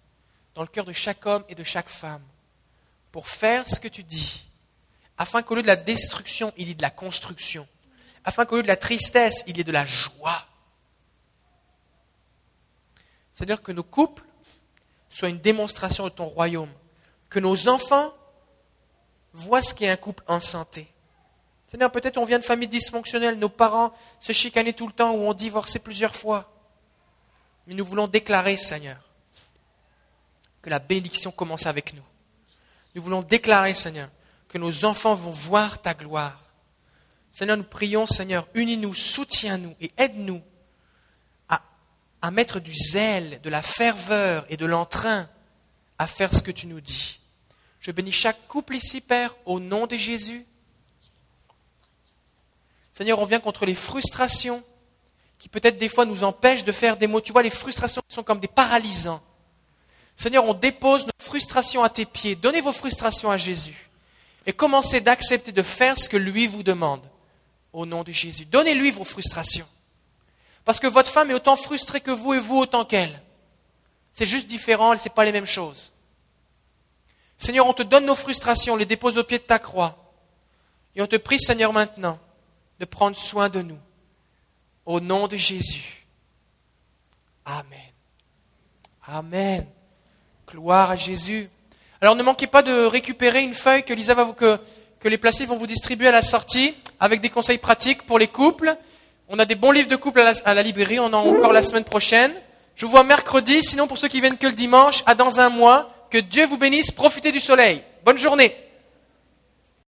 Speaker 1: dans le cœur de chaque homme et de chaque femme pour faire ce que tu dis, afin qu'au lieu de la destruction, il y ait de la construction afin qu'au lieu de la tristesse, il y ait de la joie. C'est-à-dire que nos couples soient une démonstration de ton royaume, que nos enfants voient ce qu'est un couple en santé. C'est-à-dire peut-être on vient de familles dysfonctionnelles, nos parents se chicanaient tout le temps ou ont divorcé plusieurs fois. Mais nous voulons déclarer, Seigneur, la bénédiction commence avec nous. Nous voulons déclarer, Seigneur, que nos enfants vont voir ta gloire Seigneur, nous prions, Seigneur, unis-nous, soutiens-nous et aide-nous à, à mettre du zèle, de la ferveur et de l'entrain à faire ce que tu nous dis. Je bénis chaque couple ici, Père, au nom de Jésus. Seigneur, on vient contre les frustrations qui peut-être des fois nous empêchent de faire des mots. Tu vois, les frustrations sont comme des paralysants. Seigneur, on dépose nos frustrations à tes pieds. Donnez vos frustrations à Jésus. Et commencez d'accepter de faire ce que lui vous demande au nom de Jésus. Donnez-lui vos frustrations. Parce que votre femme est autant frustrée que vous et vous autant qu'elle. C'est juste différent, ce n'est pas les mêmes choses. Seigneur, on te donne nos frustrations, on les dépose au pied de ta croix. Et on te prie, Seigneur, maintenant, de prendre soin de nous. Au nom de Jésus. Amen. Amen. Gloire à Jésus. Alors ne manquez pas de récupérer une feuille que Lisa va vous, que, les placés vont vous distribuer à la sortie avec des conseils pratiques pour les couples. On a des bons livres de couple à la, librairie, on en a encore la semaine prochaine. Je vous vois mercredi, sinon pour ceux qui viennent que le dimanche, à dans un mois. Que Dieu vous bénisse, profitez du soleil. Bonne journée.